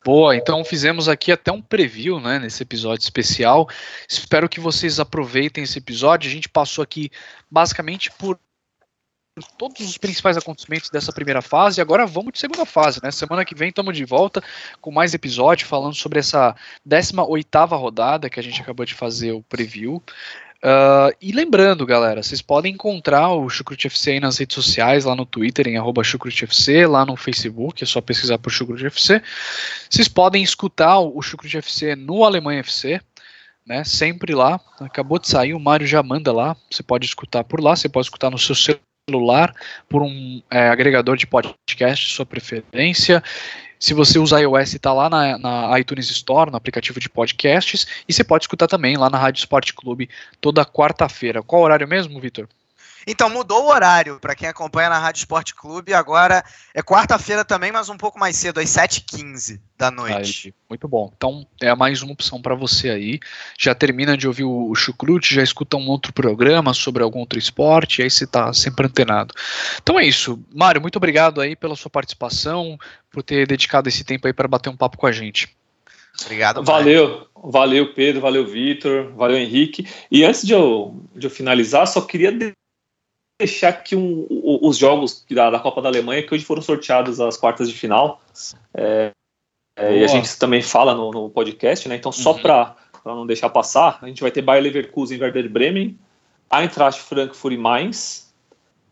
Boa, então fizemos aqui até um preview, né, nesse episódio especial. Espero que vocês aproveitem esse episódio. A gente passou aqui basicamente por por todos os principais acontecimentos dessa primeira fase. E agora vamos de segunda fase, né? Semana que vem estamos de volta com mais episódio falando sobre essa 18ª rodada que a gente acabou de fazer o preview. Uh, e lembrando, galera, vocês podem encontrar o Chucrute FC aí nas redes sociais, lá no Twitter, em arroba FC, lá no Facebook, é só pesquisar por Chucrute FC. Vocês podem escutar o Chucrute FC no Alemanha FC, né? Sempre lá. Acabou de sair, o Mário já manda lá. Você pode escutar por lá, você pode escutar no seu celular, por um é, agregador de podcast, sua preferência. Se você usa iOS, está lá na, na, iTunes Store, no aplicativo de podcasts, e você pode escutar também lá na Rádio Esporte Clube toda quarta-feira. Qual horário mesmo, Vitor? Então mudou o horário para quem acompanha na Rádio Esporte Clube. Agora é quarta-feira também, mas um pouco mais cedo, às 7h15 da noite. Aí, muito bom. Então é mais uma opção para você aí. Já termina de ouvir o Chucrute, já escuta um outro programa sobre algum outro esporte, e aí você está sempre antenado. Então é isso. Mário, muito obrigado aí pela sua participação, por ter dedicado esse tempo aí para bater um papo com a gente. Obrigado. Valeu, valeu Pedro, valeu Vitor, valeu Henrique. E antes de eu, de eu finalizar, só queria deixar aqui um, os jogos da, da, Copa da Alemanha que hoje foram sorteados as quartas de final. É, é, e a gente também fala no, no podcast, né? Então, só uhum. para não deixar passar, a gente vai ter Bayer Leverkusen e Werder Bremen, Eintracht Frankfurt e Mainz,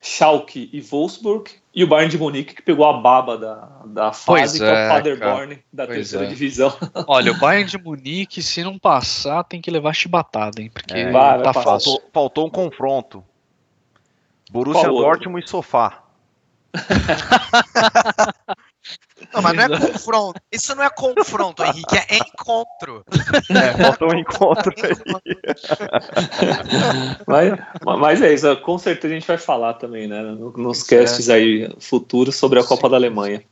Schalke e Wolfsburg, e o Bayern de Munique que pegou a baba da, da fase, que é, o Paderborn da pois terceira é. divisão. Olha, o Bayern de Munique, se não passar, tem que levar chibatada, hein? Porque é, tá fácil. Faltou, faltou um confronto. Borussia Qual Dortmund outro? e sofá. Não, mas não é confronto. Isso não é confronto, Henrique, é encontro. É, faltou um encontro aí. mas, mas é isso, com certeza a gente vai falar também, né? Nos casts aí futuros sobre a Copa Sim. da Alemanha.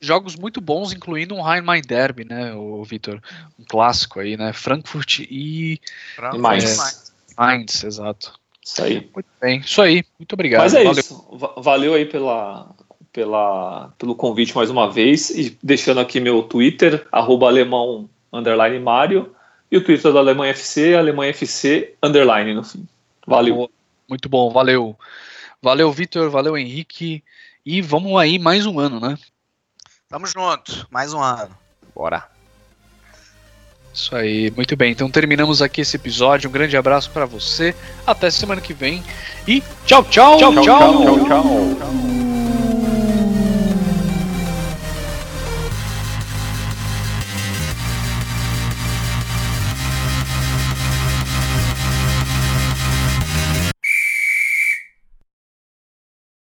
Jogos muito bons, incluindo um Rhein-Main Derby, né, o Vitor? Um clássico aí, né? Frankfurt e. Frankfurt. E Mainz. É, Mainz, exato. Isso aí. Muito bem, isso aí. Muito obrigado. Mas é Valeu. isso. Valeu aí pela, pela, pelo convite mais uma vez. E deixando aqui meu Twitter, arroba alemão underline Mário. E o Twitter da Alemanha FC, Alemanha FC underline no fim. Valeu. Muito bom, valeu. Valeu, Vitor, valeu, Henrique. E vamos aí mais um ano, né? Tamo junto, mais um ano. Bora. Isso aí, muito bem. Então terminamos aqui esse episódio. Um grande abraço para você. Até semana que vem. E tchau, tchau. Tchau, tchau. tchau, tchau. tchau